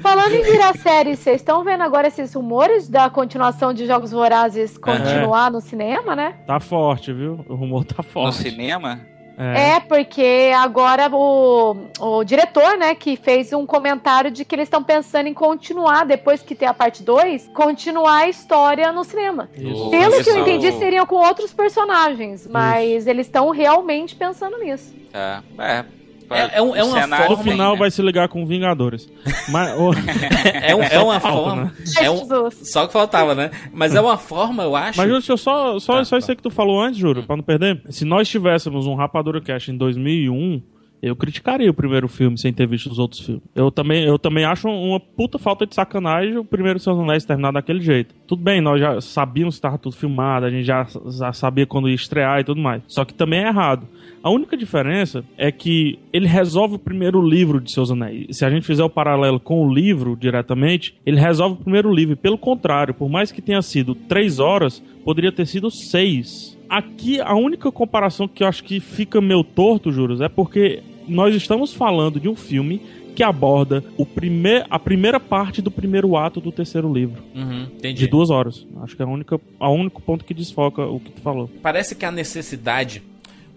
Speaker 6: Falando em virar série, vocês estão vendo agora esses rumores da continuação de Jogos Vorazes continuar no cinema, né?
Speaker 5: Tá forte, viu? O rumor tá
Speaker 7: no
Speaker 5: forte.
Speaker 7: cinema?
Speaker 5: É.
Speaker 6: É, porque agora o, o diretor, né, que fez um comentário de que eles estão pensando em continuar, depois que ter a parte 2, continuar a história no cinema.
Speaker 5: Isso.
Speaker 6: Pelo que eu
Speaker 7: Isso.
Speaker 6: entendi, seriam com outros personagens, mas eles estão realmente pensando nisso.
Speaker 7: Tá. É.
Speaker 4: É, é um- é
Speaker 7: O
Speaker 4: uma
Speaker 7: cenário
Speaker 5: No
Speaker 4: forma-
Speaker 5: final
Speaker 7: né?
Speaker 5: vai se ligar com Vingadores. Mas, o-
Speaker 4: É, um- é uma
Speaker 5: falta,
Speaker 4: forma.
Speaker 5: né?
Speaker 4: É um, só que faltava, né? Mas é uma forma, eu acho.
Speaker 5: mas eu só, só,
Speaker 4: Tá,
Speaker 5: só
Speaker 4: tá.
Speaker 5: isso aí que tu falou antes, Juro, pra não perder. Se nós tivéssemos um Rapadura Cast em 2001, eu criticaria o primeiro filme sem ter visto os outros filmes. Eu também, eu também acho uma puta falta de sacanagem o primeiro Seus Anéis terminar daquele jeito. Tudo bem, nós já sabíamos que estava tudo filmado, a gente já, já sabia quando ia estrear e tudo mais. Só que também é errado. A única diferença é que ele resolve o primeiro livro de Seus Anéis. Se a gente fizer o paralelo com o livro diretamente, ele resolve o primeiro livro. Pelo contrário, por mais que tenha sido três horas, poderia ter sido seis. Aqui, a única comparação que eu acho que fica meio torto, Juros, é porque nós estamos falando de um filme que aborda o primeir, a primeira parte do primeiro ato do terceiro livro.
Speaker 4: Uhum, entendi.
Speaker 5: De duas horas. Acho que é a única, a único ponto que desfoca o que tu falou.
Speaker 4: Parece que a necessidade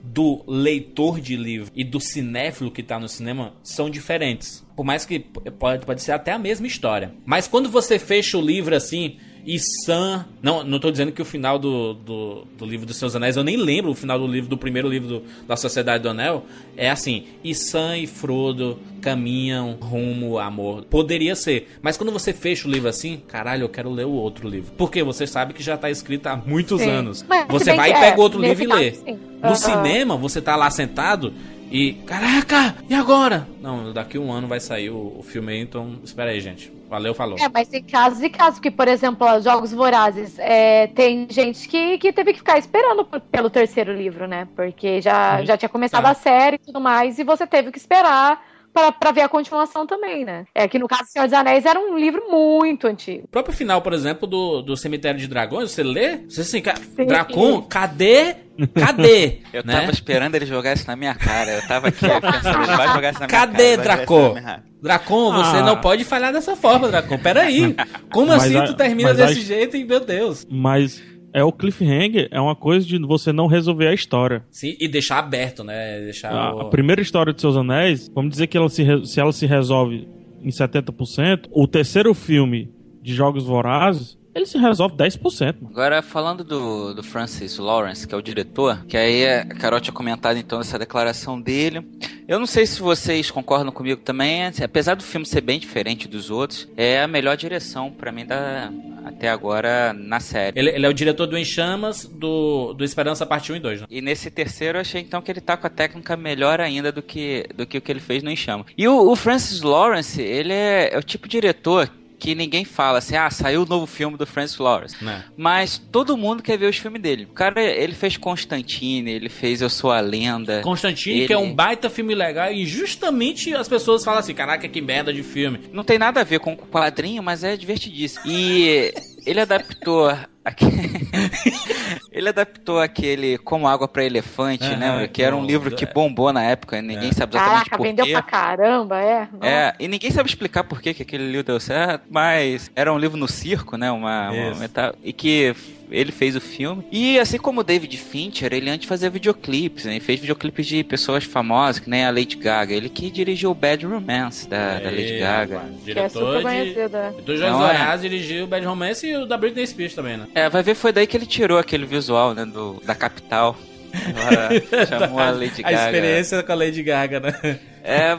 Speaker 4: do leitor de livro e do cinéfilo que tá no cinema são diferentes. Por mais que pode, pode ser até a mesma história. Mas quando você fecha o livro assim. E Sam. Não, não tô dizendo que o final do, do, do livro dos Seus Anéis, eu nem lembro o final do livro, do primeiro livro do- da Sociedade do Anel. É assim: e Sam e Frodo caminham rumo ao amor. Poderia ser. Mas quando você fecha o livro assim, caralho, eu quero ler o outro livro. Porque você sabe que já tá escrito há muitos
Speaker 6: Sim.
Speaker 4: anos.
Speaker 6: Mas
Speaker 4: você vai e
Speaker 6: que,
Speaker 4: pega
Speaker 6: é,
Speaker 4: outro livro e lê.
Speaker 6: sim.
Speaker 4: No
Speaker 6: Aham.
Speaker 4: cinema, você tá lá sentado e. Caraca! E agora? Não, daqui um ano vai sair o, o filme aí, então espera aí, gente. Valeu, falou.
Speaker 6: É, mas tem casos e casos, que, por exemplo, ó, Jogos Vorazes, é, tem gente que, que teve que ficar esperando pelo terceiro livro, né? Porque já, já tinha começado
Speaker 4: Tá.
Speaker 6: a série e tudo mais, e você teve que esperar pra, pra ver a continuação também, né? É que no caso Senhor dos Anéis era um livro muito antigo.
Speaker 4: O próprio final, por exemplo, do, do Cemitério de Dragões, você lê? Você assim, ca... Dracon, cadê? Cadê?
Speaker 7: Eu
Speaker 4: Né?
Speaker 7: tava esperando ele jogar isso na minha cara. Eu tava aqui pensando, ele vai jogar isso na minha
Speaker 4: Cadê,
Speaker 7: cara. ele vai jogar
Speaker 4: Draco?
Speaker 7: isso na minha-
Speaker 4: Dracon, você
Speaker 5: Ah.
Speaker 4: não pode falhar dessa forma, Dracon. Peraí. Como
Speaker 5: Mas
Speaker 4: assim
Speaker 5: a-
Speaker 4: tu termina
Speaker 5: mas a-
Speaker 4: desse jeito e, meu Deus?
Speaker 5: Mas é o cliffhanger, é uma coisa de você não resolver a história.
Speaker 4: Sim, e deixar aberto, né? Deixar
Speaker 5: A,
Speaker 4: o...
Speaker 5: a primeira história de Seus Anéis, vamos dizer que ela se, re- se ela se resolve em 70%, o terceiro filme de Jogos Vorazes, ele se resolve 10%. Mano.
Speaker 7: Agora, falando do, do Francis Lawrence, que é o diretor, que aí a Carol tinha comentado então essa declaração dele. Eu não sei se vocês concordam comigo também, assim, apesar do filme ser bem diferente dos outros, é a melhor direção pra mim da, até agora na série.
Speaker 4: Ele, ele é o diretor do Em Chamas, do, do Esperança Parte 1 e 2, né?
Speaker 7: E nesse terceiro eu achei então que ele tá com a técnica melhor ainda do que, do que o que ele fez no Enxama. E o, o Francis Lawrence, ele é, é o tipo de diretor que ninguém fala assim, ah, saiu o novo filme do Francis Lawrence.
Speaker 4: Né?
Speaker 7: Mas todo mundo quer ver os filmes dele. O cara, ele fez Constantine, ele fez Eu Sou a Lenda.
Speaker 4: Constantine,
Speaker 7: Ele-
Speaker 4: que é um baita filme legal, e justamente as pessoas falam assim: caraca, que merda de filme.
Speaker 7: Não tem nada a ver com o quadrinho, mas é divertidíssimo. E ele adaptou. ele adaptou aquele Como Água pra Elefante, né? Que era um livro que
Speaker 4: é.
Speaker 7: bombou na época, ninguém sabe exatamente
Speaker 6: Caraca,
Speaker 7: por
Speaker 6: vendeu
Speaker 7: quê.
Speaker 6: pra caramba, é?
Speaker 7: É, e ninguém sabe explicar por que, que aquele livro deu certo, mas era um livro no circo, né? Uma, uma meta- e que ele fez o filme. E assim como o David Fincher, ele antes fazia videoclipes, né? Ele fez videoclipes de pessoas famosas, que nem a Lady Gaga. Ele que dirigiu o Bad Romance da, da Lady
Speaker 4: Aí,
Speaker 7: Gaga.
Speaker 4: rapaz,
Speaker 6: Que é super
Speaker 4: Diretor de.
Speaker 6: conhecida.
Speaker 4: Do Jogos
Speaker 7: Não é?
Speaker 4: Dirigiu o Bad Romance e o da Britney Spears também, né?
Speaker 7: É, vai ver, foi daí que ele tirou aquele visual, né? Do, da capital. Agora chamou a Lady
Speaker 4: A
Speaker 7: Gaga.
Speaker 4: experiência com a Lady Gaga, né?
Speaker 7: É,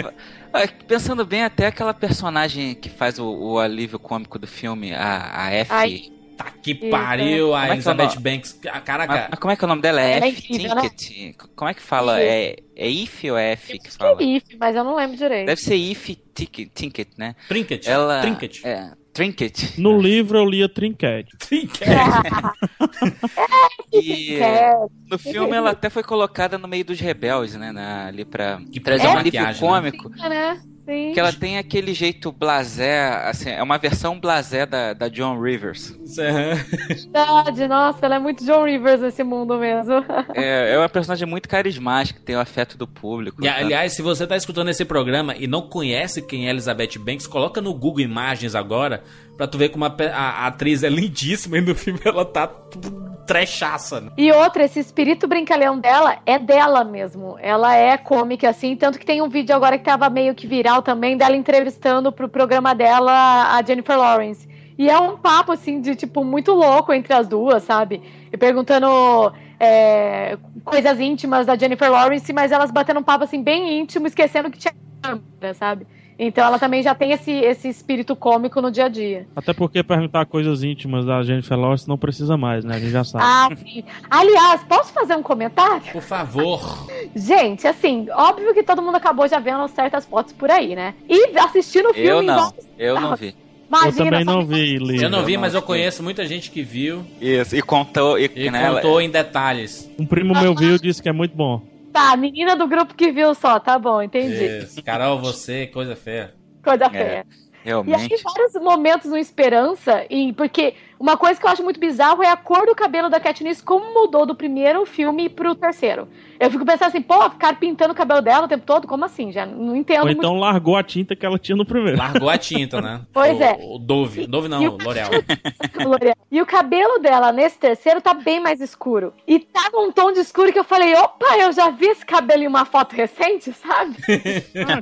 Speaker 7: pensando bem, até aquela personagem que faz o, o alívio cômico do filme, a, a F.
Speaker 6: Ai.
Speaker 4: Tá que pariu,
Speaker 7: Como
Speaker 4: a
Speaker 7: é é
Speaker 4: Elizabeth? Banks. Ah,
Speaker 7: Mas,
Speaker 4: Caraca,
Speaker 7: mas como é que é o nome dela? É
Speaker 6: Ela é
Speaker 7: F.
Speaker 6: incrível, né?
Speaker 7: Como é que fala? É, é If ou é F que
Speaker 6: Acho
Speaker 7: fala?
Speaker 6: é if, mas eu não lembro direito.
Speaker 7: Deve ser If Ticket, Tinkett, né?
Speaker 4: Trinket.
Speaker 7: Ela.
Speaker 4: Trinket.
Speaker 7: É, Trinket.
Speaker 5: No livro eu lia Trinket.
Speaker 4: Trinket.
Speaker 7: E
Speaker 6: É,
Speaker 7: no filme ela até foi colocada no meio dos rebeldes, né? na- ali pra
Speaker 4: Que
Speaker 7: trazer
Speaker 4: é
Speaker 7: um alívio
Speaker 4: né?
Speaker 7: cômico.
Speaker 6: né? Sim.
Speaker 7: Que ela tem aquele jeito blasé, assim, é uma versão blasé da, da John Rivers.
Speaker 6: Verdade, nossa, ela é muito John Rivers nesse mundo mesmo.
Speaker 7: É, é uma personagem muito carismática, tem o afeto do público.
Speaker 4: E,
Speaker 7: tá?
Speaker 4: aliás, se você tá escutando esse programa e não conhece quem é Elizabeth Banks, coloca no Google Imagens agora pra tu ver como a, a- a atriz é lindíssima e no filme ela tá tudo trechaça. né?
Speaker 6: E outra, esse espírito brincalhão dela é dela mesmo. Ela é cômica, assim. Tanto que tem um vídeo agora que tava meio que viral também dela entrevistando pro programa dela a Jennifer Lawrence. E é um papo, assim, de tipo, muito louco entre as duas, sabe? E perguntando. é, coisas íntimas da Jennifer Lawrence, mas elas batendo um papo assim bem íntimo, esquecendo que tinha câmera, sabe? Então ela também já tem esse, esse espírito cômico no dia a dia.
Speaker 5: Até porque perguntar coisas íntimas da Jennifer Lawrence não precisa mais, né? A gente já sabe.
Speaker 6: Ah, sim. Aliás, posso fazer um comentário?
Speaker 4: Por favor.
Speaker 6: Gente, assim, óbvio que todo mundo acabou já vendo certas fotos por aí, né? E assistindo o filme.
Speaker 7: Eu não, eu não vi.
Speaker 5: eu também não vi, Lívia.
Speaker 4: Eu não vi, mas eu conheço muita gente que viu
Speaker 7: Isso, e contou. E,
Speaker 4: e
Speaker 7: né,
Speaker 4: contou em detalhes.
Speaker 5: Um primo meu viu e disse que é muito bom.
Speaker 6: Tá, menina do grupo que viu só, tá bom, entendi.
Speaker 4: Isso. Carol, você, coisa feia.
Speaker 6: Coisa
Speaker 7: É,
Speaker 6: feia. E aí,
Speaker 7: realmente.
Speaker 6: vários momentos no Esperança, e porque uma coisa que eu acho muito bizarro é a cor do cabelo da Katniss, como mudou do primeiro filme pro terceiro. Eu fico pensando assim, pô, ficar pintando o cabelo dela o tempo todo? Como assim? Já não entendo
Speaker 5: Ou
Speaker 6: muito.
Speaker 5: então largou a tinta que ela tinha no primeiro.
Speaker 4: Largou a tinta, né?
Speaker 6: Pois
Speaker 4: o,
Speaker 6: é.
Speaker 4: O Dove. Dove não,
Speaker 6: o-
Speaker 4: L'Oreal.
Speaker 6: L'Oreal. E o cabelo dela nesse terceiro tá bem mais escuro. E tá num tom de escuro que eu falei, opa, eu já vi esse cabelo em uma foto recente, sabe?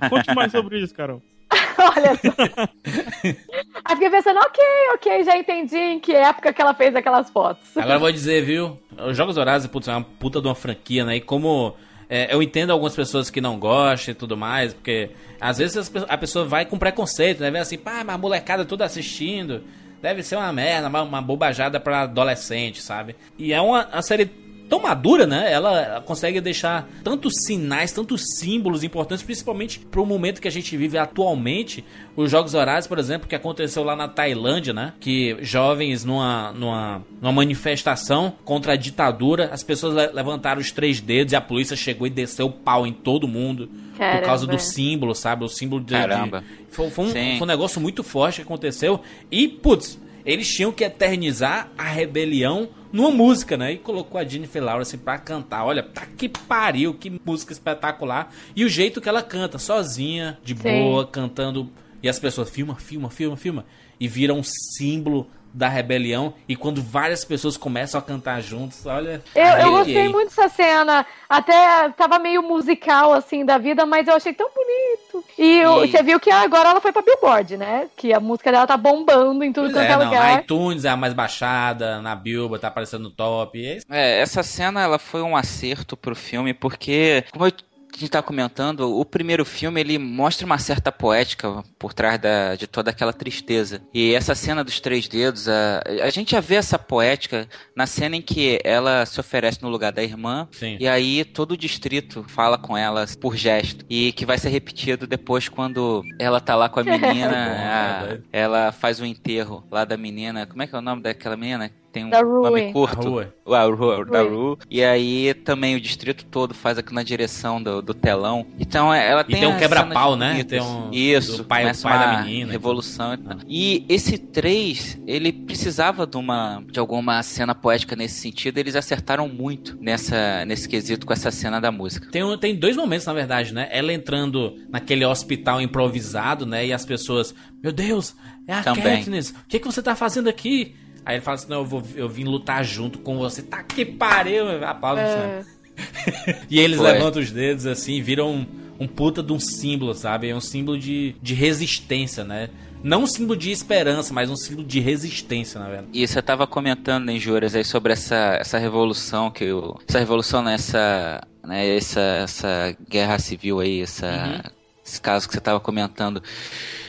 Speaker 5: Ah, conte mais sobre isso, Carol.
Speaker 6: Olha só. Aí fiquei pensando, ok, ok, já entendi em que época que ela fez aquelas fotos.
Speaker 4: Agora eu vou dizer, viu? Os Jogos Horazes, putz, é uma puta de uma franquia, né? E como é, eu entendo algumas pessoas que não gostam e tudo mais, porque às vezes a pessoa vai com preconceito, né? Vê assim, pá, mas a molecada toda assistindo. Deve ser uma merda, uma, uma bobajada pra adolescente, sabe? E é uma, uma série tão madura, né? Ela, ela consegue deixar tantos sinais, tantos símbolos importantes, principalmente pro momento que a gente vive atualmente. Os Jogos Horários, por exemplo, que aconteceu lá na Tailândia, né? Que jovens numa, numa, numa manifestação contra a ditadura, as pessoas le- levantaram os três dedos e a polícia chegou e desceu o pau em todo mundo.
Speaker 6: Caramba.
Speaker 4: Por causa do símbolo, sabe? O símbolo de.
Speaker 7: Caramba.
Speaker 4: de- foi, foi um, foi um negócio muito forte que aconteceu. E, putz, eles tinham que eternizar a rebelião numa música, né? E colocou a Jennifer Lawrence pra cantar. Olha, tá que pariu, que música espetacular. E o jeito que ela canta, sozinha, de
Speaker 6: Sim.
Speaker 4: boa, cantando. E as pessoas, filma, filma, filma, filma. E vira um símbolo da rebelião. E quando várias pessoas começam a cantar juntos, olha.
Speaker 6: Eu, eu gostei muito dessa cena. Até tava meio musical, assim, da vida, mas eu achei tão bonito. E,
Speaker 7: E-
Speaker 6: você viu que agora ela foi pra Billboard, né? Que a música dela tá bombando em tudo
Speaker 4: Pois
Speaker 6: quanto
Speaker 4: é,
Speaker 6: é
Speaker 4: não, na
Speaker 6: lugar.
Speaker 4: iTunes é a mais baixada, na Billboard tá aparecendo no top. É.
Speaker 7: É, essa cena ela foi um acerto pro filme porque, como eu- a gente tá comentando, o primeiro filme ele mostra uma certa poética por trás da, de toda aquela tristeza. E essa cena dos três dedos, a, a gente já vê essa poética na cena em que ela se oferece no lugar da irmã
Speaker 4: Sim.
Speaker 7: e aí todo o distrito fala com ela por gesto. E que vai ser repetido depois quando ela tá lá com a menina, a-
Speaker 4: Verdade.
Speaker 7: ela faz o enterro lá da menina. Como é que é o nome daquela menina? Tem um
Speaker 6: Da
Speaker 7: nome curto. O a Ru- da
Speaker 6: Rui.
Speaker 7: Ru. E aí também o distrito todo faz aqui na direção do, do telão. Então é- ela
Speaker 4: E
Speaker 7: tem
Speaker 4: tem um quebra-pau, né? Tem um-
Speaker 7: Isso.
Speaker 4: do pai- o pai da
Speaker 7: uma
Speaker 4: menina e
Speaker 7: Revolução e tal. E esse 3, ele precisava de uma de alguma cena poética nesse sentido. Eles acertaram muito nessa, nesse quesito com essa cena da música.
Speaker 4: Tem, um- tem dois momentos, na verdade, né? Ela entrando naquele hospital improvisado, né? E as pessoas, meu Deus, é a
Speaker 7: Também.
Speaker 4: Katniss, o que, que você tá fazendo aqui? Aí ele fala assim, não, eu, vou, eu vim lutar junto com você. Tá que pariu, aplausos.
Speaker 6: É.
Speaker 4: né? E eles
Speaker 7: Foi.
Speaker 4: levantam os dedos assim viram um, um puta de um símbolo, sabe? É um símbolo de, de resistência, né? Não um símbolo de esperança, mas um símbolo de resistência, na verdade.
Speaker 7: E você estava comentando, né, Juras, aí sobre essa, essa revolução que o, essa revolução nessa, né, essa, essa guerra civil aí, essa, esse caso que você estava comentando,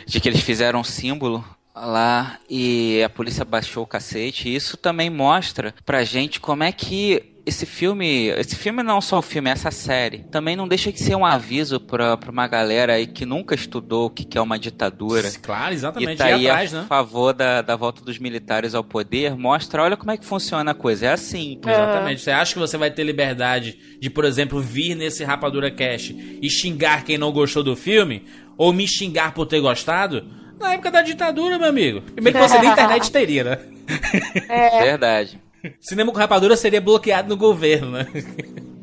Speaker 7: de que eles fizeram um símbolo lá e a polícia baixou o cacete. E isso também mostra pra gente como é que esse filme, esse filme não só o filme, essa série, também não deixa de ser um aviso pra, pra uma galera aí que nunca estudou o que, que é uma ditadura.
Speaker 4: Claro, exatamente.
Speaker 7: E tá aí
Speaker 4: atrás,
Speaker 7: a
Speaker 4: né?
Speaker 7: favor da, da volta dos militares ao poder, mostra, olha como é que funciona a coisa. É assim.
Speaker 4: Exatamente. Você acha que você vai ter liberdade de, por exemplo, vir nesse Rapadura Cash e xingar quem não gostou do filme? Ou me xingar por ter gostado? Na época da ditadura, meu amigo. Primeiro que você nem internet teria, né?
Speaker 7: Verdade.
Speaker 4: Cinema com rapadura seria bloqueado no governo, né?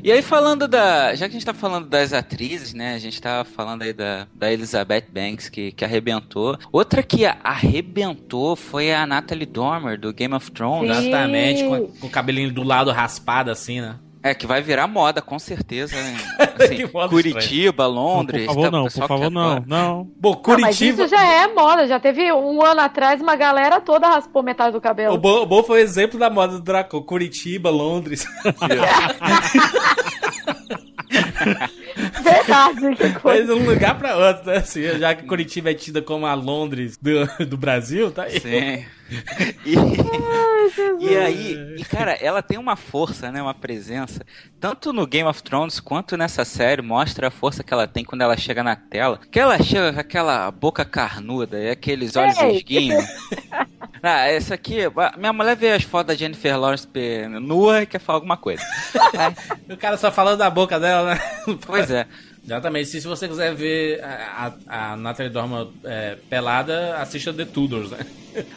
Speaker 7: E aí falando da. Já que a gente tá falando das atrizes, né? A gente tava falando aí da, da Elizabeth Banks, que, que arrebentou. Outra que arrebentou foi a Natalie Dormer, do Game of Thrones.
Speaker 6: Sim.
Speaker 4: Exatamente, com, com o cabelinho do lado raspado assim, né?
Speaker 7: É, que vai virar moda, com certeza. né? Assim, Curitiba,
Speaker 5: Não,
Speaker 7: Londres.
Speaker 5: por favor,
Speaker 7: tá,
Speaker 5: não,
Speaker 7: o
Speaker 5: por favor, não, não.
Speaker 4: Bom,
Speaker 6: mas
Speaker 4: Curitiba.
Speaker 6: isso já é moda. Já teve um ano atrás uma galera toda raspou metade do
Speaker 4: O
Speaker 6: cabelo.
Speaker 4: Bo, o Bo foi o exemplo da moda do Draco. Curitiba, Londres.
Speaker 6: Verdade, que coisa.
Speaker 4: de um lugar pra outro, né? Assim, já que Curitiba é tida como a Londres do, do Brasil, tá aí.
Speaker 7: Sim. E, e aí, e cara, ela tem uma força, né? Uma presença. Tanto no Game of Thrones quanto nessa série, mostra a força que ela tem quando ela chega na tela. Que ela chega com aquela boca carnuda e aqueles olhos esguinhos. Ah, essa aqui, minha mulher vê as fotos da Jennifer Lawrence nua e quer falar alguma coisa.
Speaker 4: O cara só falando da boca dela, né?
Speaker 7: Pois é.
Speaker 4: Exatamente. Se, se você quiser ver a, a, a Natalie Dormer é, pelada, assista The Tudors, né?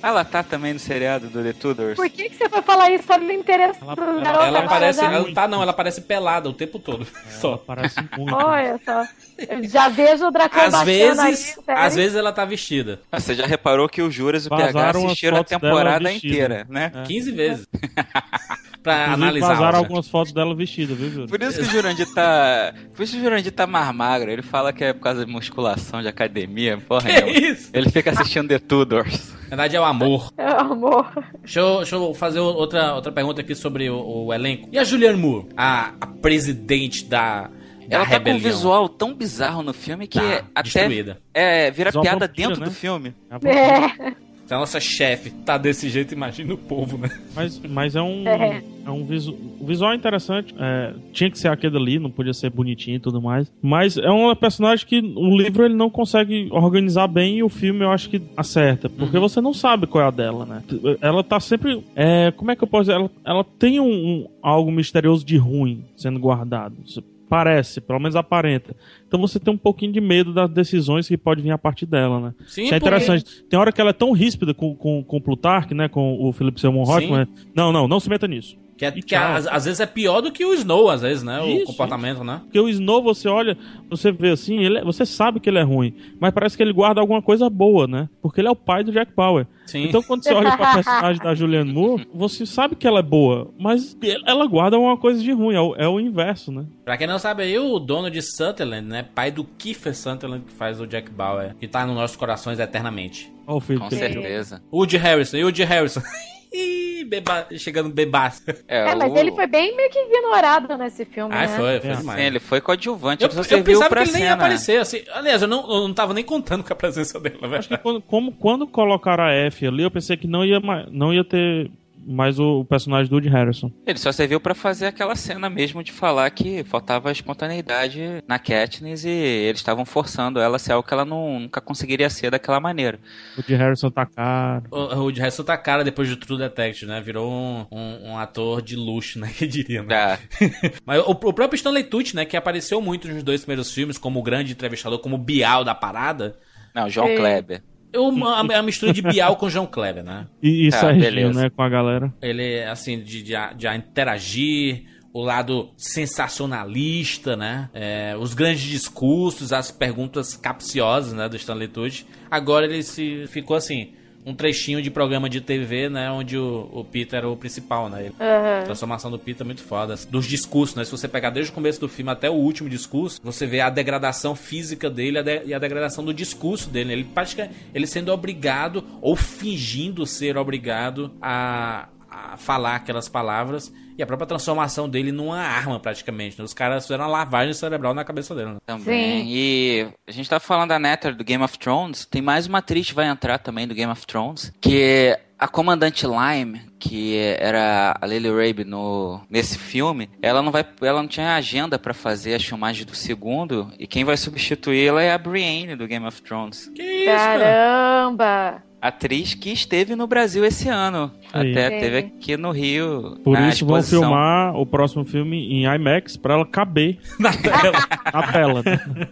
Speaker 7: Ah, ela tá também no seriado do The Tudors.
Speaker 6: Por que, que você foi falar isso? Olha o interesse
Speaker 5: Ela- ela-.
Speaker 4: Ela parece.
Speaker 6: já-
Speaker 4: Ela tá, não, ela parece pelada o tempo todo. Só.
Speaker 5: Parece muito.
Speaker 6: Olha só. Eu já vejo o Dracon
Speaker 4: Às vezes,
Speaker 6: aí,
Speaker 4: às vezes ela tá vestida.
Speaker 7: Ah, Você já reparou que o Juras e o PH
Speaker 5: Vazaram
Speaker 7: assistiram a temporada inteira, né?
Speaker 5: É.
Speaker 4: 15 vezes. pra analisar.
Speaker 5: vazaram algumas fotos dela vestida, viu, Júlio?
Speaker 7: Por isso que o Jurandir tá. Por isso que o Jurandir tá mais magro. Ele fala que é por causa de musculação, de academia. Porra,
Speaker 4: Que
Speaker 7: não.
Speaker 4: isso?
Speaker 7: Ele fica assistindo The Tudors.
Speaker 4: Na verdade é o amor.
Speaker 6: É, amor.
Speaker 4: Deixa eu, deixa eu fazer outra, outra pergunta aqui sobre o, o elenco. E a Julianne Moore? A, a presidente da,
Speaker 7: Ela tá com um
Speaker 4: rebelião.
Speaker 7: visual tão bizarro no filme que
Speaker 4: Tá,
Speaker 7: até
Speaker 4: destruída.
Speaker 7: é, vira
Speaker 5: Visual
Speaker 7: piada
Speaker 5: vampira,
Speaker 7: dentro
Speaker 5: né?
Speaker 7: do filme.
Speaker 6: É.
Speaker 4: Se a nossa chefe tá desse jeito, imagina o povo, né?
Speaker 5: Mas, mas é um,
Speaker 6: É.
Speaker 5: é um visu, o visual é interessante. é, tinha que ser aquele ali, não podia ser bonitinho e tudo mais. Mas é um personagem que o livro ele não consegue organizar bem e o filme eu acho que acerta. Porque você não sabe qual é a dela, né? Ela tá sempre. é, como é que eu posso dizer? Ela, ela tem um, um- algo misterioso de ruim sendo guardado. Isso Parece, pelo menos aparenta. Então você tem um pouquinho de medo das decisões que pode vir a partir dela, né?
Speaker 4: Sim,
Speaker 5: Isso é
Speaker 4: porque-
Speaker 5: interessante. Tem hora que ela é tão ríspida com, com, com o Plutarque, né? Com o Philip Seymour. Hoffman. Não, não, não se meta nisso.
Speaker 4: Que, é- que às, às vezes é pior do que o Snow, às vezes, né? O
Speaker 5: Isso,
Speaker 4: comportamento, né?
Speaker 5: Porque o Snow, você olha, você vê assim, ele é- você sabe que ele é ruim, mas parece que ele guarda alguma coisa boa, né? Porque ele é o pai do Jack Bauer.
Speaker 4: Sim.
Speaker 5: Então quando você olha pra personagem da Julianne Moore, você sabe que ela é boa, mas ela guarda uma coisa de ruim, é o, é o inverso, né?
Speaker 4: Pra quem não sabe aí, o dono de Sutherland, né? Pai do Kiefer Sutherland, que faz o Jack Bauer, que tá nos nossos corações eternamente.
Speaker 5: Olha o filho
Speaker 7: Com certeza.
Speaker 4: Woody Harrison, e Woody Harrison. Ih, beba, chegando bebaço.
Speaker 7: É,
Speaker 6: É, mas
Speaker 7: o-
Speaker 6: ele foi bem meio que ignorado nesse filme,
Speaker 4: Ah,
Speaker 6: né?
Speaker 4: foi, foi
Speaker 5: É.
Speaker 4: demais.
Speaker 7: Sim, ele foi coadjuvante.
Speaker 4: Eu, eu pensava que ele nem ia
Speaker 7: cena.
Speaker 4: aparecer, assim. Aliás, eu não, eu não tava nem contando com a presença dele, na
Speaker 5: Acho que quando, como, quando colocaram a F ali, eu pensei que não ia, não ia ter mais o, o personagem do Woody Harrison.
Speaker 7: Ele só serviu pra fazer aquela cena mesmo de falar que faltava espontaneidade na Katniss e eles estavam forçando ela a ser algo que ela não- nunca conseguiria ser daquela maneira.
Speaker 5: O Woody Harrison tá caro.
Speaker 4: O o Woody Harrison tá cara depois do True Detective, né? Virou um, um, um ator de luxo, né? Que diria, né?
Speaker 7: Ah,
Speaker 4: Mas o, o próprio Stanley Tucci, né? Que apareceu muito nos dois primeiros filmes como o grande entrevistador, como o Bial da parada.
Speaker 7: não, João
Speaker 6: É.
Speaker 7: Kleber.
Speaker 4: Eu, uma, uma mistura de Bial com João Kleber, né?
Speaker 5: E, e
Speaker 7: Tá,
Speaker 5: Serginho, né, com a galera.
Speaker 4: Ele, assim, de, de, de interagir, o lado sensacionalista, né? É, os grandes discursos, as perguntas capciosas, né, do Stanley Tucci. Agora ele se ficou assim, um trechinho de programa de TV, né, onde o, o Peter era o principal, né? A transformação do Peter é muito foda. Dos discursos, né? Se você pegar desde o começo do filme até o último discurso, você vê a degradação física dele a de- e a degradação do discurso dele. Ele pratica, ele sendo obrigado ou fingindo ser obrigado a, a falar aquelas palavras e a própria transformação dele numa arma, praticamente. né? Os caras fizeram uma lavagem cerebral na cabeça dele. né?
Speaker 7: Também.
Speaker 6: Sim.
Speaker 7: E a gente tá falando da Natalie do Game of Thrones. Tem mais uma atriz que vai entrar também do Game of Thrones, que é a comandante Lime, que era a Lily Rabe no nesse filme. Ela não vai, ela não tinha agenda pra fazer as filmagens do segundo e quem vai substituí-la é a Brienne do Game of Thrones.
Speaker 4: Que isso, cara?
Speaker 7: Atriz que esteve no Brasil esse ano.
Speaker 5: Aí.
Speaker 7: Até
Speaker 6: Sim.
Speaker 7: teve aqui no Rio.
Speaker 5: Por
Speaker 7: na
Speaker 5: isso vão
Speaker 7: exposição.
Speaker 5: filmar o próximo filme em IMAX pra ela caber
Speaker 4: Na tela.
Speaker 5: na tela.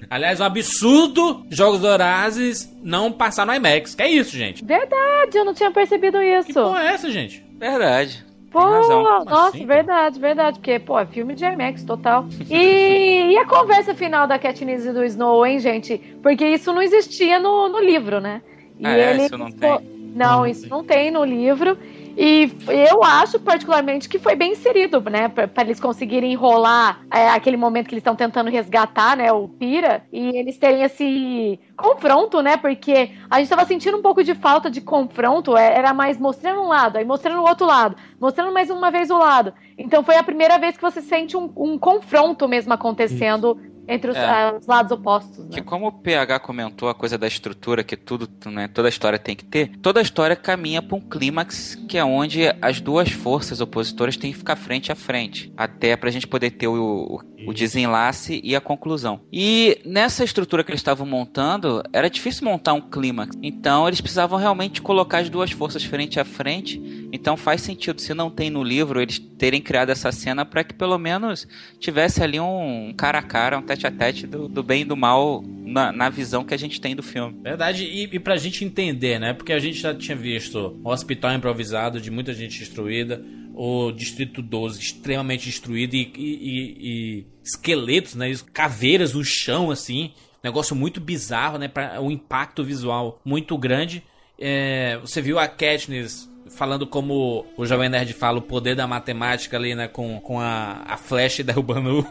Speaker 4: Aliás, um absurdo Jogos Horazes não passar no IMAX. Que é isso, gente?
Speaker 6: Verdade, eu não tinha percebido
Speaker 4: Que
Speaker 6: isso.
Speaker 4: porra é essa, gente?
Speaker 7: Verdade.
Speaker 6: Pô, nossa,
Speaker 4: assim,
Speaker 6: verdade, verdade. Porque, pô, é filme de IMAX total. E, e a conversa final da Katniss e do Snow, hein, gente? Porque isso não existia no, no livro, né? E
Speaker 7: Ah, é? Isso não tem.
Speaker 6: Não, isso não tem no livro. E eu acho particularmente que foi bem inserido, né? Pra eles conseguirem enrolar é, aquele momento que eles estão tentando resgatar, né? O Pira. E eles terem esse confronto, né? Porque a gente tava sentindo um pouco de falta de confronto. é, Era mais mostrando um lado, aí mostrando o outro lado, mostrando mais uma vez o lado. Então foi a primeira vez que você sente um, um confronto mesmo acontecendo entre os,
Speaker 7: É.
Speaker 6: ah, os lados opostos.
Speaker 7: Que
Speaker 6: Né?
Speaker 7: como o PH comentou a coisa da estrutura que tudo, né, toda a história tem que ter, toda a história caminha para um clímax que é onde as duas forças opositoras têm que ficar frente a frente, até pra gente poder ter o, o desenlace e a conclusão. E nessa estrutura que eles estavam montando, era difícil montar um clímax. Então eles precisavam realmente colocar as duas forças frente a frente. Então faz sentido, se não tem no livro, eles terem criado essa cena para que pelo menos tivesse ali um cara a cara, um tete a tete do, do bem e do mal na, na visão que a gente tem do filme.
Speaker 4: Verdade, e, e pra gente entender, né? Porque a gente já tinha visto o hospital improvisado de muita gente destruída, o Distrito 12 extremamente destruído e, e- e- esqueletos, né? Caveiras no chão, assim. Negócio muito bizarro, né? Pra, um impacto visual muito grande. É, você viu a Katniss falando como o Jovem Nerd fala, o poder da matemática ali, né? Com, com a, a flecha derrubando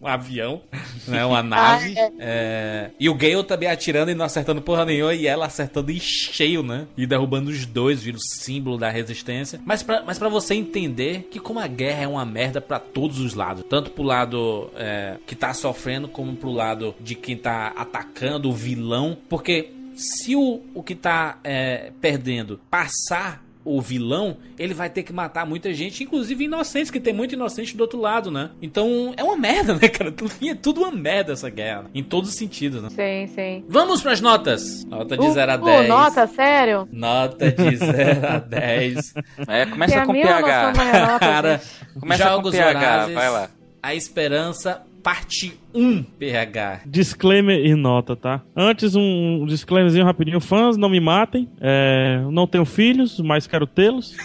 Speaker 4: um avião, né? Uma nave. É, e o Gale também atirando e não acertando porra nenhuma, e ela acertando em cheio, né? E derrubando os dois, vira o símbolo da resistência. Mas pra, mas pra você entender que como a guerra é uma merda pra todos os lados. Tanto pro lado é, que tá sofrendo, como pro lado de quem tá atacando, o vilão. Porque se o, o que tá é, perdendo passar o vilão, ele vai ter que matar muita gente, inclusive inocentes, que tem muito inocente do outro lado, né? Então é uma merda, né, cara? No fim é tudo uma merda essa guerra, em todos os sentidos, né?
Speaker 6: Sim, sim.
Speaker 4: Vamos pras notas. Nota de
Speaker 6: Uh,
Speaker 4: 0 a
Speaker 6: uh,
Speaker 4: 10.
Speaker 6: nota, sério?
Speaker 4: Nota de 0 a 10.
Speaker 7: É, começa com PH.
Speaker 6: nota,
Speaker 4: Cara.
Speaker 7: Começa com
Speaker 4: Jogos
Speaker 7: PH,
Speaker 4: Vorazes,
Speaker 7: vai lá.
Speaker 4: A Esperança, parte 1, PH.
Speaker 5: Disclaimer e nota, tá? Antes, um um disclaimerzinho rapidinho. Fãs, não me matem. É, não tenho filhos, mas quero tê-los.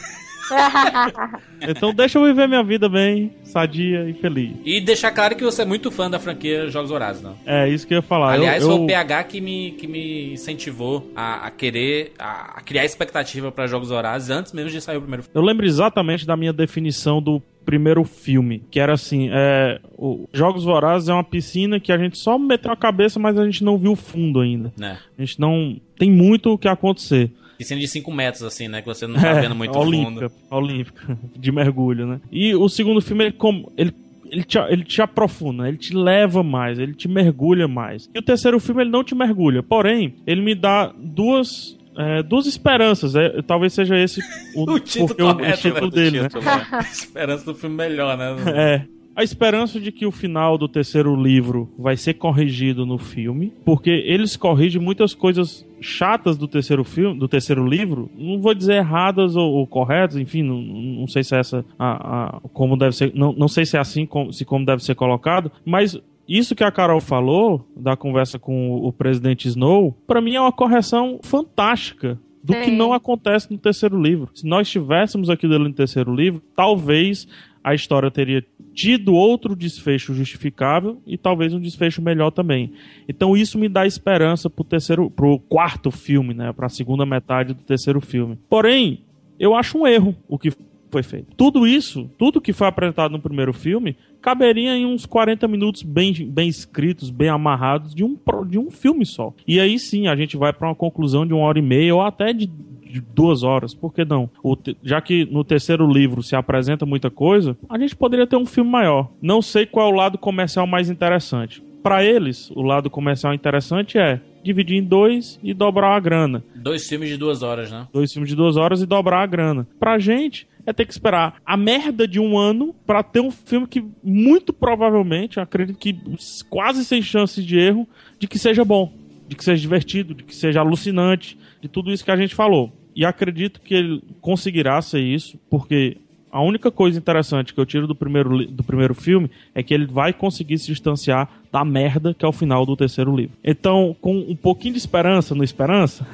Speaker 5: Então deixa eu viver minha vida bem, sadia e feliz.
Speaker 4: E deixar claro que você é muito fã da franquia Jogos Vorazes, não?
Speaker 5: É isso que eu ia falar.
Speaker 4: Aliás,
Speaker 5: eu,
Speaker 4: foi
Speaker 5: eu-
Speaker 4: o PH que me, que me incentivou a, a querer, a, a criar expectativa para Jogos Vorazes antes mesmo de sair o primeiro filme.
Speaker 5: Eu lembro exatamente da minha definição do primeiro filme, que era assim, é, o Jogos Vorazes é uma piscina que a gente só meteu a cabeça, mas a gente não viu o fundo ainda.
Speaker 4: Né?
Speaker 5: A gente não tem muito o que acontecer.
Speaker 4: Piscina de 5 metros, assim, né? Que você não tá vendo muito
Speaker 5: olímpica,
Speaker 4: fundo.
Speaker 5: olímpica, de mergulho, né? E o segundo filme, ele, como, ele, ele, te, ele te aprofunda, ele te leva mais, ele te mergulha mais. E o terceiro filme, ele não te mergulha. Porém, ele me dá duas... é, duas esperanças, é, talvez seja esse o,
Speaker 4: O título
Speaker 5: porque o- o
Speaker 4: correto,
Speaker 5: título
Speaker 4: né,
Speaker 5: dele,
Speaker 7: título, né?
Speaker 4: Esperança do filme melhor, né?
Speaker 5: É. A esperança de que o final do terceiro livro vai ser corrigido no filme, porque eles corrigem muitas coisas chatas do terceiro filme, do terceiro livro. Não vou dizer erradas ou, ou corretas, enfim, não, não sei se é essa a, a- como deve ser, não, não sei se é assim como, se como deve ser colocado, mas isso que a Carol falou da conversa com o, o presidente Snow, pra mim é uma correção fantástica do que
Speaker 6: Sim.
Speaker 5: não acontece no terceiro livro. Se nós tivéssemos aquilo ali no terceiro livro, talvez a história teria tido outro desfecho justificável e talvez um desfecho melhor também. Então isso me dá esperança pro terceiro, pro quarto filme, né, para a segunda metade do terceiro filme. Porém, eu acho um erro o que foi feito. Tudo isso, tudo que foi apresentado no primeiro filme, caberia em uns 40 minutos bem, bem escritos, bem amarrados de um, de um filme só. E aí sim a gente vai para uma conclusão de uma hora e meia ou até de, de duas horas. Por que não? Te- já que no terceiro livro se apresenta muita coisa, a gente poderia ter um filme maior. Não sei qual é o lado comercial mais interessante. Para eles, o lado comercial interessante é dividir em dois e dobrar a grana
Speaker 4: Dois filmes de duas horas, né?
Speaker 5: dois filmes de duas horas e dobrar a grana. Pra gente, é ter que esperar a merda de um ano pra ter um filme que, muito provavelmente, acredito que quase sem chance de erro, de que seja bom, de que seja divertido, de que seja alucinante, de tudo isso que a gente falou. E acredito que ele conseguirá ser isso, porque a única coisa interessante que eu tiro do primeiro, do primeiro filme é que ele vai conseguir se distanciar da merda que é o final do terceiro livro. Então, com um pouquinho de esperança no Esperança,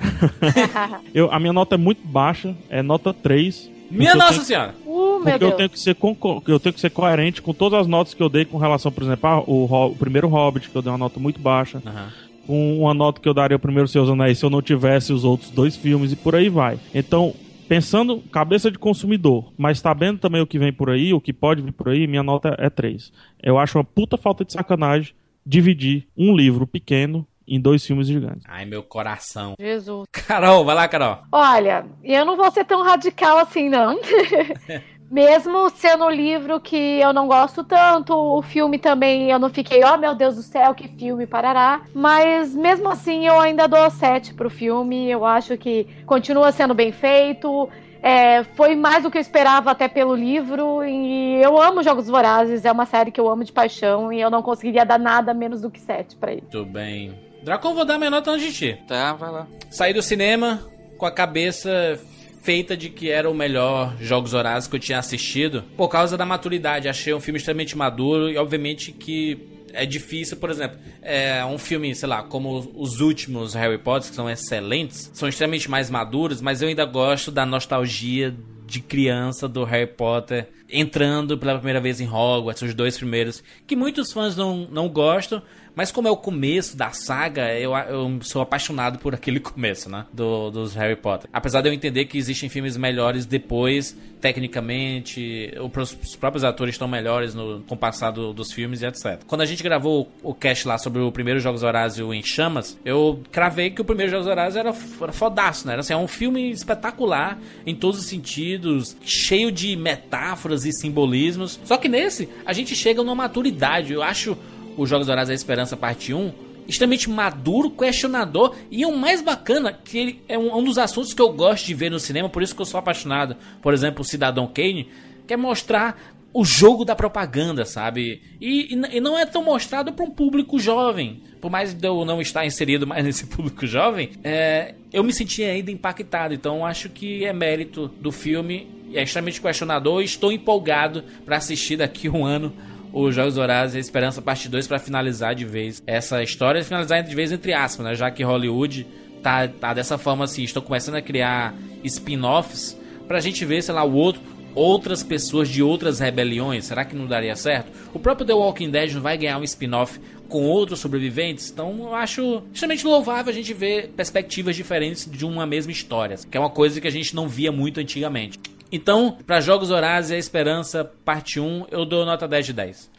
Speaker 5: eu, a minha nota é muito baixa, é nota 3.
Speaker 4: Minha Nossa
Speaker 5: tenho-
Speaker 4: Senhora!
Speaker 6: Uh, meu
Speaker 5: Porque eu tenho, que ser conco- eu tenho que ser coerente com todas as notas que eu dei com relação, por exemplo, ao o, Ho- o primeiro Hobbit, que eu dei uma nota muito baixa.
Speaker 4: Aham.
Speaker 5: Com uma nota que eu daria primeiro Seus Anéis se eu não tivesse os outros dois filmes e por aí vai. Então, pensando cabeça de consumidor, mas sabendo também o que vem por aí, o que pode vir por aí, minha nota é 3. Eu acho uma puta falta de sacanagem dividir um livro pequeno em dois filmes gigantes.
Speaker 4: Ai, meu coração.
Speaker 6: Jesus.
Speaker 4: Carol, vai lá, Carol.
Speaker 6: Olha, eu não vou ser tão radical assim, não. Mesmo sendo um livro que eu não gosto tanto, o filme também eu não fiquei, oh meu Deus do céu, que filme, parará. Mas mesmo assim eu ainda dou 7 pro filme. Eu acho que continua sendo bem feito. É, foi mais do que eu esperava até pelo livro. E eu amo Jogos Vorazes, é uma série que eu amo de paixão. E eu não conseguiria dar nada menos do que 7 pra ele.
Speaker 4: Muito bem. Dracon, vou dar minha nota antes de ti.
Speaker 7: Tá, vai lá.
Speaker 4: Saí do cinema com a cabeça feita de que era o melhor Jogos Horazes que eu tinha assistido por causa da maturidade. Achei um filme extremamente maduro e, obviamente, que é difícil, por exemplo, é um filme, sei lá, como os últimos Harry Potter, que são excelentes, são extremamente mais maduros, mas eu ainda gosto da nostalgia de criança do Harry Potter entrando pela primeira vez em Hogwarts, os dois primeiros, que muitos fãs não, não gostam, mas como é o começo da saga, eu, eu sou apaixonado por aquele começo, né? Do, dos Harry Potter. Apesar de eu entender que existem filmes melhores depois, tecnicamente, os próprios atores estão melhores no, com o passar do, dos filmes e etc. Quando a gente gravou o cast lá sobre o primeiro Jogos Horário em Chamas, eu cravei que o primeiro Jogos Horário era, era fodaço, né? Era, assim, é um filme espetacular em todos os sentidos, cheio de metáforas e simbolismos. Só que nesse, a gente chega numa maturidade. Eu acho os Jogos Dourados da Esperança parte 1, extremamente maduro, questionador e o mais bacana, que ele é um, um, dos assuntos que eu gosto de ver no cinema, por isso que eu sou apaixonado, por exemplo, o Cidadão Kane, que é mostrar o jogo da propaganda, sabe? E, e, e não é tão mostrado para um público jovem. Por mais de eu não estar inserido mais nesse público jovem, é, eu me senti ainda impactado. Então acho que é mérito do filme, é extremamente questionador estou empolgado para assistir daqui um ano os Jogos Horários e a Esperança Parte 2 para finalizar de vez essa história, finalizar de vez entre aspas, né? Já que Hollywood tá, tá dessa forma assim, estão começando a criar spin-offs pra gente ver, sei lá, o outro outras pessoas de outras rebeliões. Será que não daria certo? O próprio The Walking Dead não vai ganhar um spin-off com outros sobreviventes? Então eu acho extremamente louvável a gente ver perspectivas diferentes de uma mesma história, que é uma coisa que a gente não via muito antigamente. Então, para Jogos Horazes e a Esperança, parte 1, eu dou nota 10 de 10.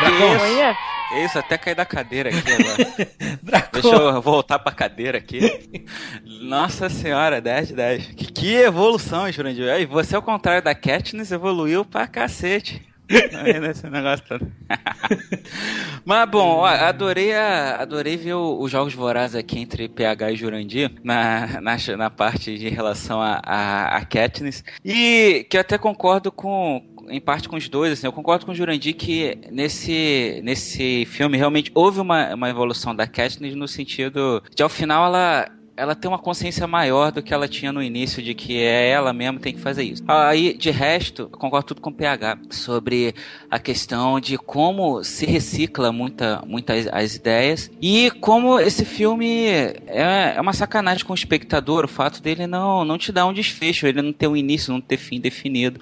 Speaker 7: Dracon. Isso, isso, até cair da cadeira aqui agora. Deixa eu voltar pra cadeira aqui. Nossa senhora, 10 de 10. Que, que evolução, Jurandir. E você, ao contrário da Katniss, evoluiu pra cacete. Esse negócio todo. Mas bom, adorei, a, adorei ver os jogos vorazes aqui entre PH e Jurandir na, na, na parte de relação a, a, a Katniss. E que eu até concordo com, em parte com os dois, assim, eu concordo com o Jurandir que nesse, nesse filme realmente houve uma, uma evolução da Katniss no sentido de ao final ela ela tem uma consciência maior do que ela tinha no início de que é ela mesma tem que fazer isso. Aí, de resto, concordo tudo com o PH sobre a questão de como se recicla muita, muitas as ideias e como esse filme é, é uma sacanagem com o espectador, o fato dele não, não te dar um desfecho, ele não ter um início, não ter fim definido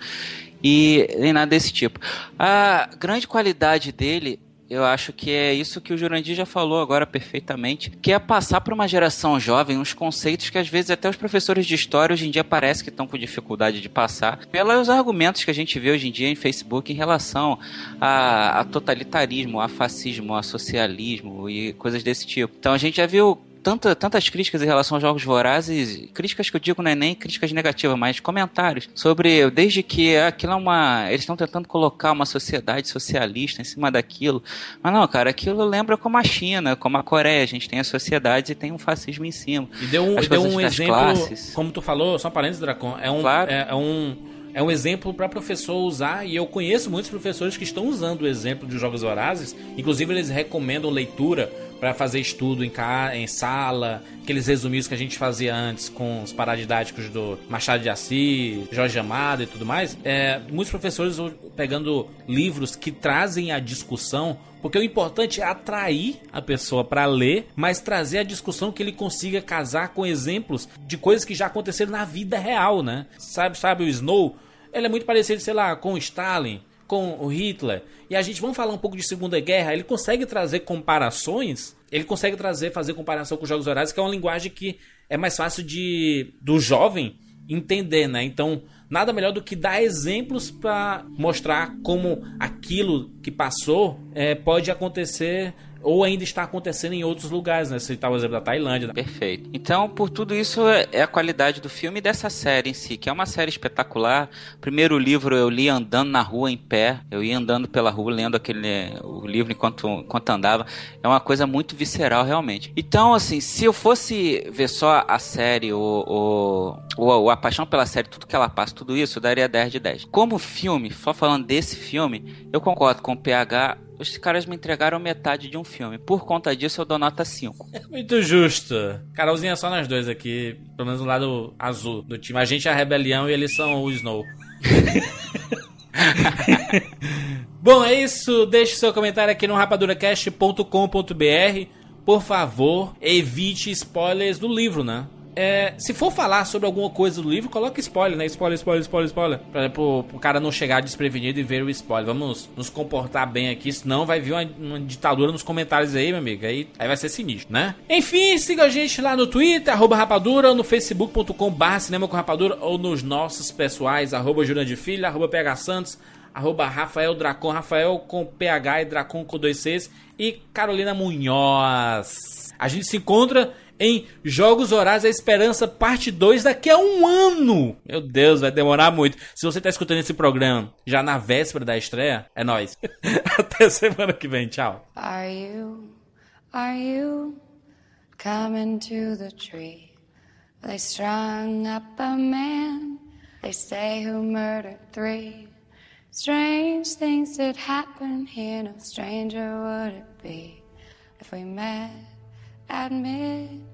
Speaker 7: e nem nada desse tipo. A grande qualidade dele eu acho que é isso que o Jurandir já falou agora perfeitamente, que é passar para uma geração jovem uns conceitos que às vezes até os professores de história hoje em dia parece que estão com dificuldade de passar, pelos argumentos que a gente vê hoje em dia em Facebook em relação a, a totalitarismo, a fascismo, a socialismo e coisas desse tipo. Então a gente já viu tanta, tantas críticas em relação aos jogos vorazes, críticas que eu digo não é nem críticas negativas, mas comentários sobre desde que aquilo é uma. Eles estão tentando colocar uma sociedade socialista em cima daquilo. Mas não, cara, aquilo lembra como a China, como a Coreia. A gente tem as sociedades e tem um fascismo em cima.
Speaker 4: E deu um, deu um exemplo, classes. como tu falou, só um parênteses, Dracon, é um. Claro. é, é um é um exemplo para professor usar e eu conheço muitos professores que estão usando o exemplo de jogos vorazes. Inclusive eles recomendam leitura para fazer estudo em, ca... em sala, aqueles resumidos que a gente fazia antes com os paradidáticos do Machado de Assis, Jorge Amado e tudo mais. É, muitos professores pegando livros que trazem a discussão porque o importante é atrair a pessoa para ler, mas trazer a discussão que ele consiga casar com exemplos de coisas que já aconteceram na vida real, né? Sabe, sabe o Snow? Ele é muito parecido, sei lá, com o Stalin, com o Hitler. E a gente vamos falar um pouco de Segunda Guerra. Ele consegue trazer comparações. Ele consegue trazer, fazer comparação com os Jogos Horários, que é uma linguagem que é mais fácil de do jovem entender, né? Então, nada melhor do que dar exemplos para mostrar como aquilo que passou é, pode acontecer ou ainda está acontecendo em outros lugares, né? Você estava o exemplo da Tailândia.
Speaker 7: Perfeito. Então, por tudo isso, é é a qualidade do filme e dessa série em si, que é uma série espetacular. Primeiro livro eu li andando na rua em pé. Eu ia andando pela rua lendo aquele o livro enquanto, enquanto andava. É uma coisa muito visceral, realmente. Então, assim, se eu fosse ver só a série, o, o, o, a paixão pela série, tudo que ela passa, tudo isso, eu daria 10 de 10. Como filme, só falando desse filme, eu concordo com o PH os caras me entregaram metade de um filme. Por conta disso, eu dou nota 5.
Speaker 4: Muito justo. Carolzinha é só nós dois aqui, pelo menos o lado azul do time. A gente é a rebelião e eles são o Snow. Bom, é isso. Deixe seu comentário aqui no rapaduracast.com.br. Por favor, evite spoilers do livro, né? É, se for falar sobre alguma coisa do livro, coloque spoiler, né? Spoiler, spoiler, spoiler, spoiler. Pra, pro, pro cara não chegar desprevenido e ver o spoiler. Vamos nos comportar bem aqui, senão vai vir uma, uma ditadura nos comentários aí, meu amigo. Aí, aí vai ser sinistro, né? Enfim, siga a gente lá no Twitter, arroba rapadura, no facebook.com barra cinema com rapadura, ou nos nossos pessoais, arroba Jurandir Filho, arroba PH Santos, arroba Rafael Dracon, Rafael com PH e Dracon com dois Cs, e Carolina Munhoz. A gente se encontra em Jogos Horários a Esperança, parte 2, daqui a um ano. Meu Deus, vai demorar muito. Se você tá escutando esse programa já na véspera da estreia, é nóis. Até semana que vem, tchau.
Speaker 12: Are you, are you coming to the tree? They strung up a man, they say who murdered three. Strange things happen here, no stranger would it be if we met at midnight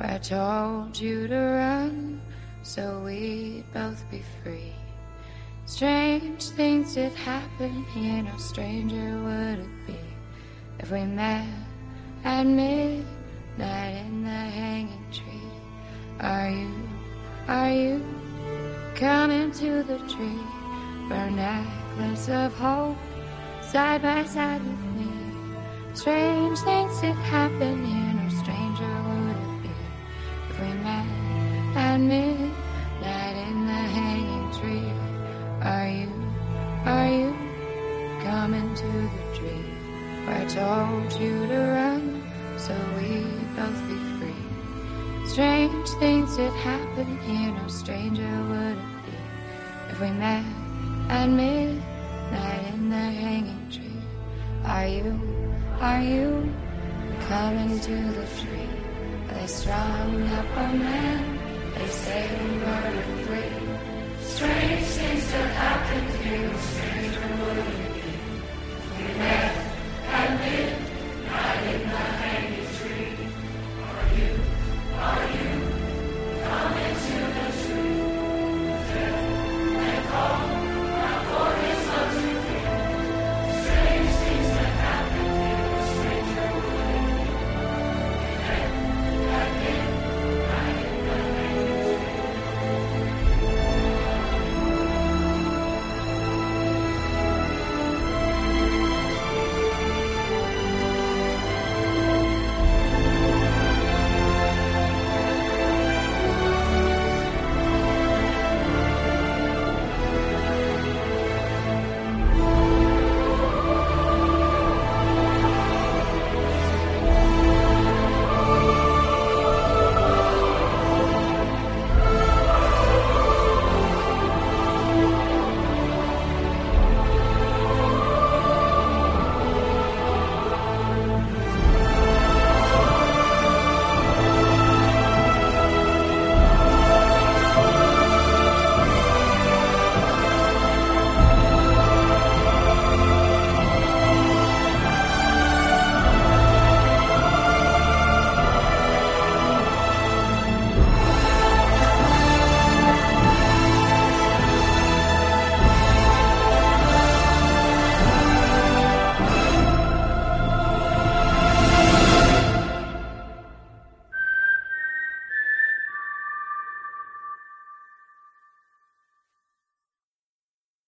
Speaker 12: where I told you to run so we'd both be free? Strange things did happen here, no stranger would it be if we met at midnight in the hanging tree. Are you, are you coming to the tree a necklace of hope side by side with me? Strange things did happen here, at midnight in the hanging tree. Are you, are you coming to the tree where I told you to run so we both be free? Strange things did happen here, no stranger would it be if we met at midnight in the hanging tree. Are you, are you coming to the tree? They strung up a man,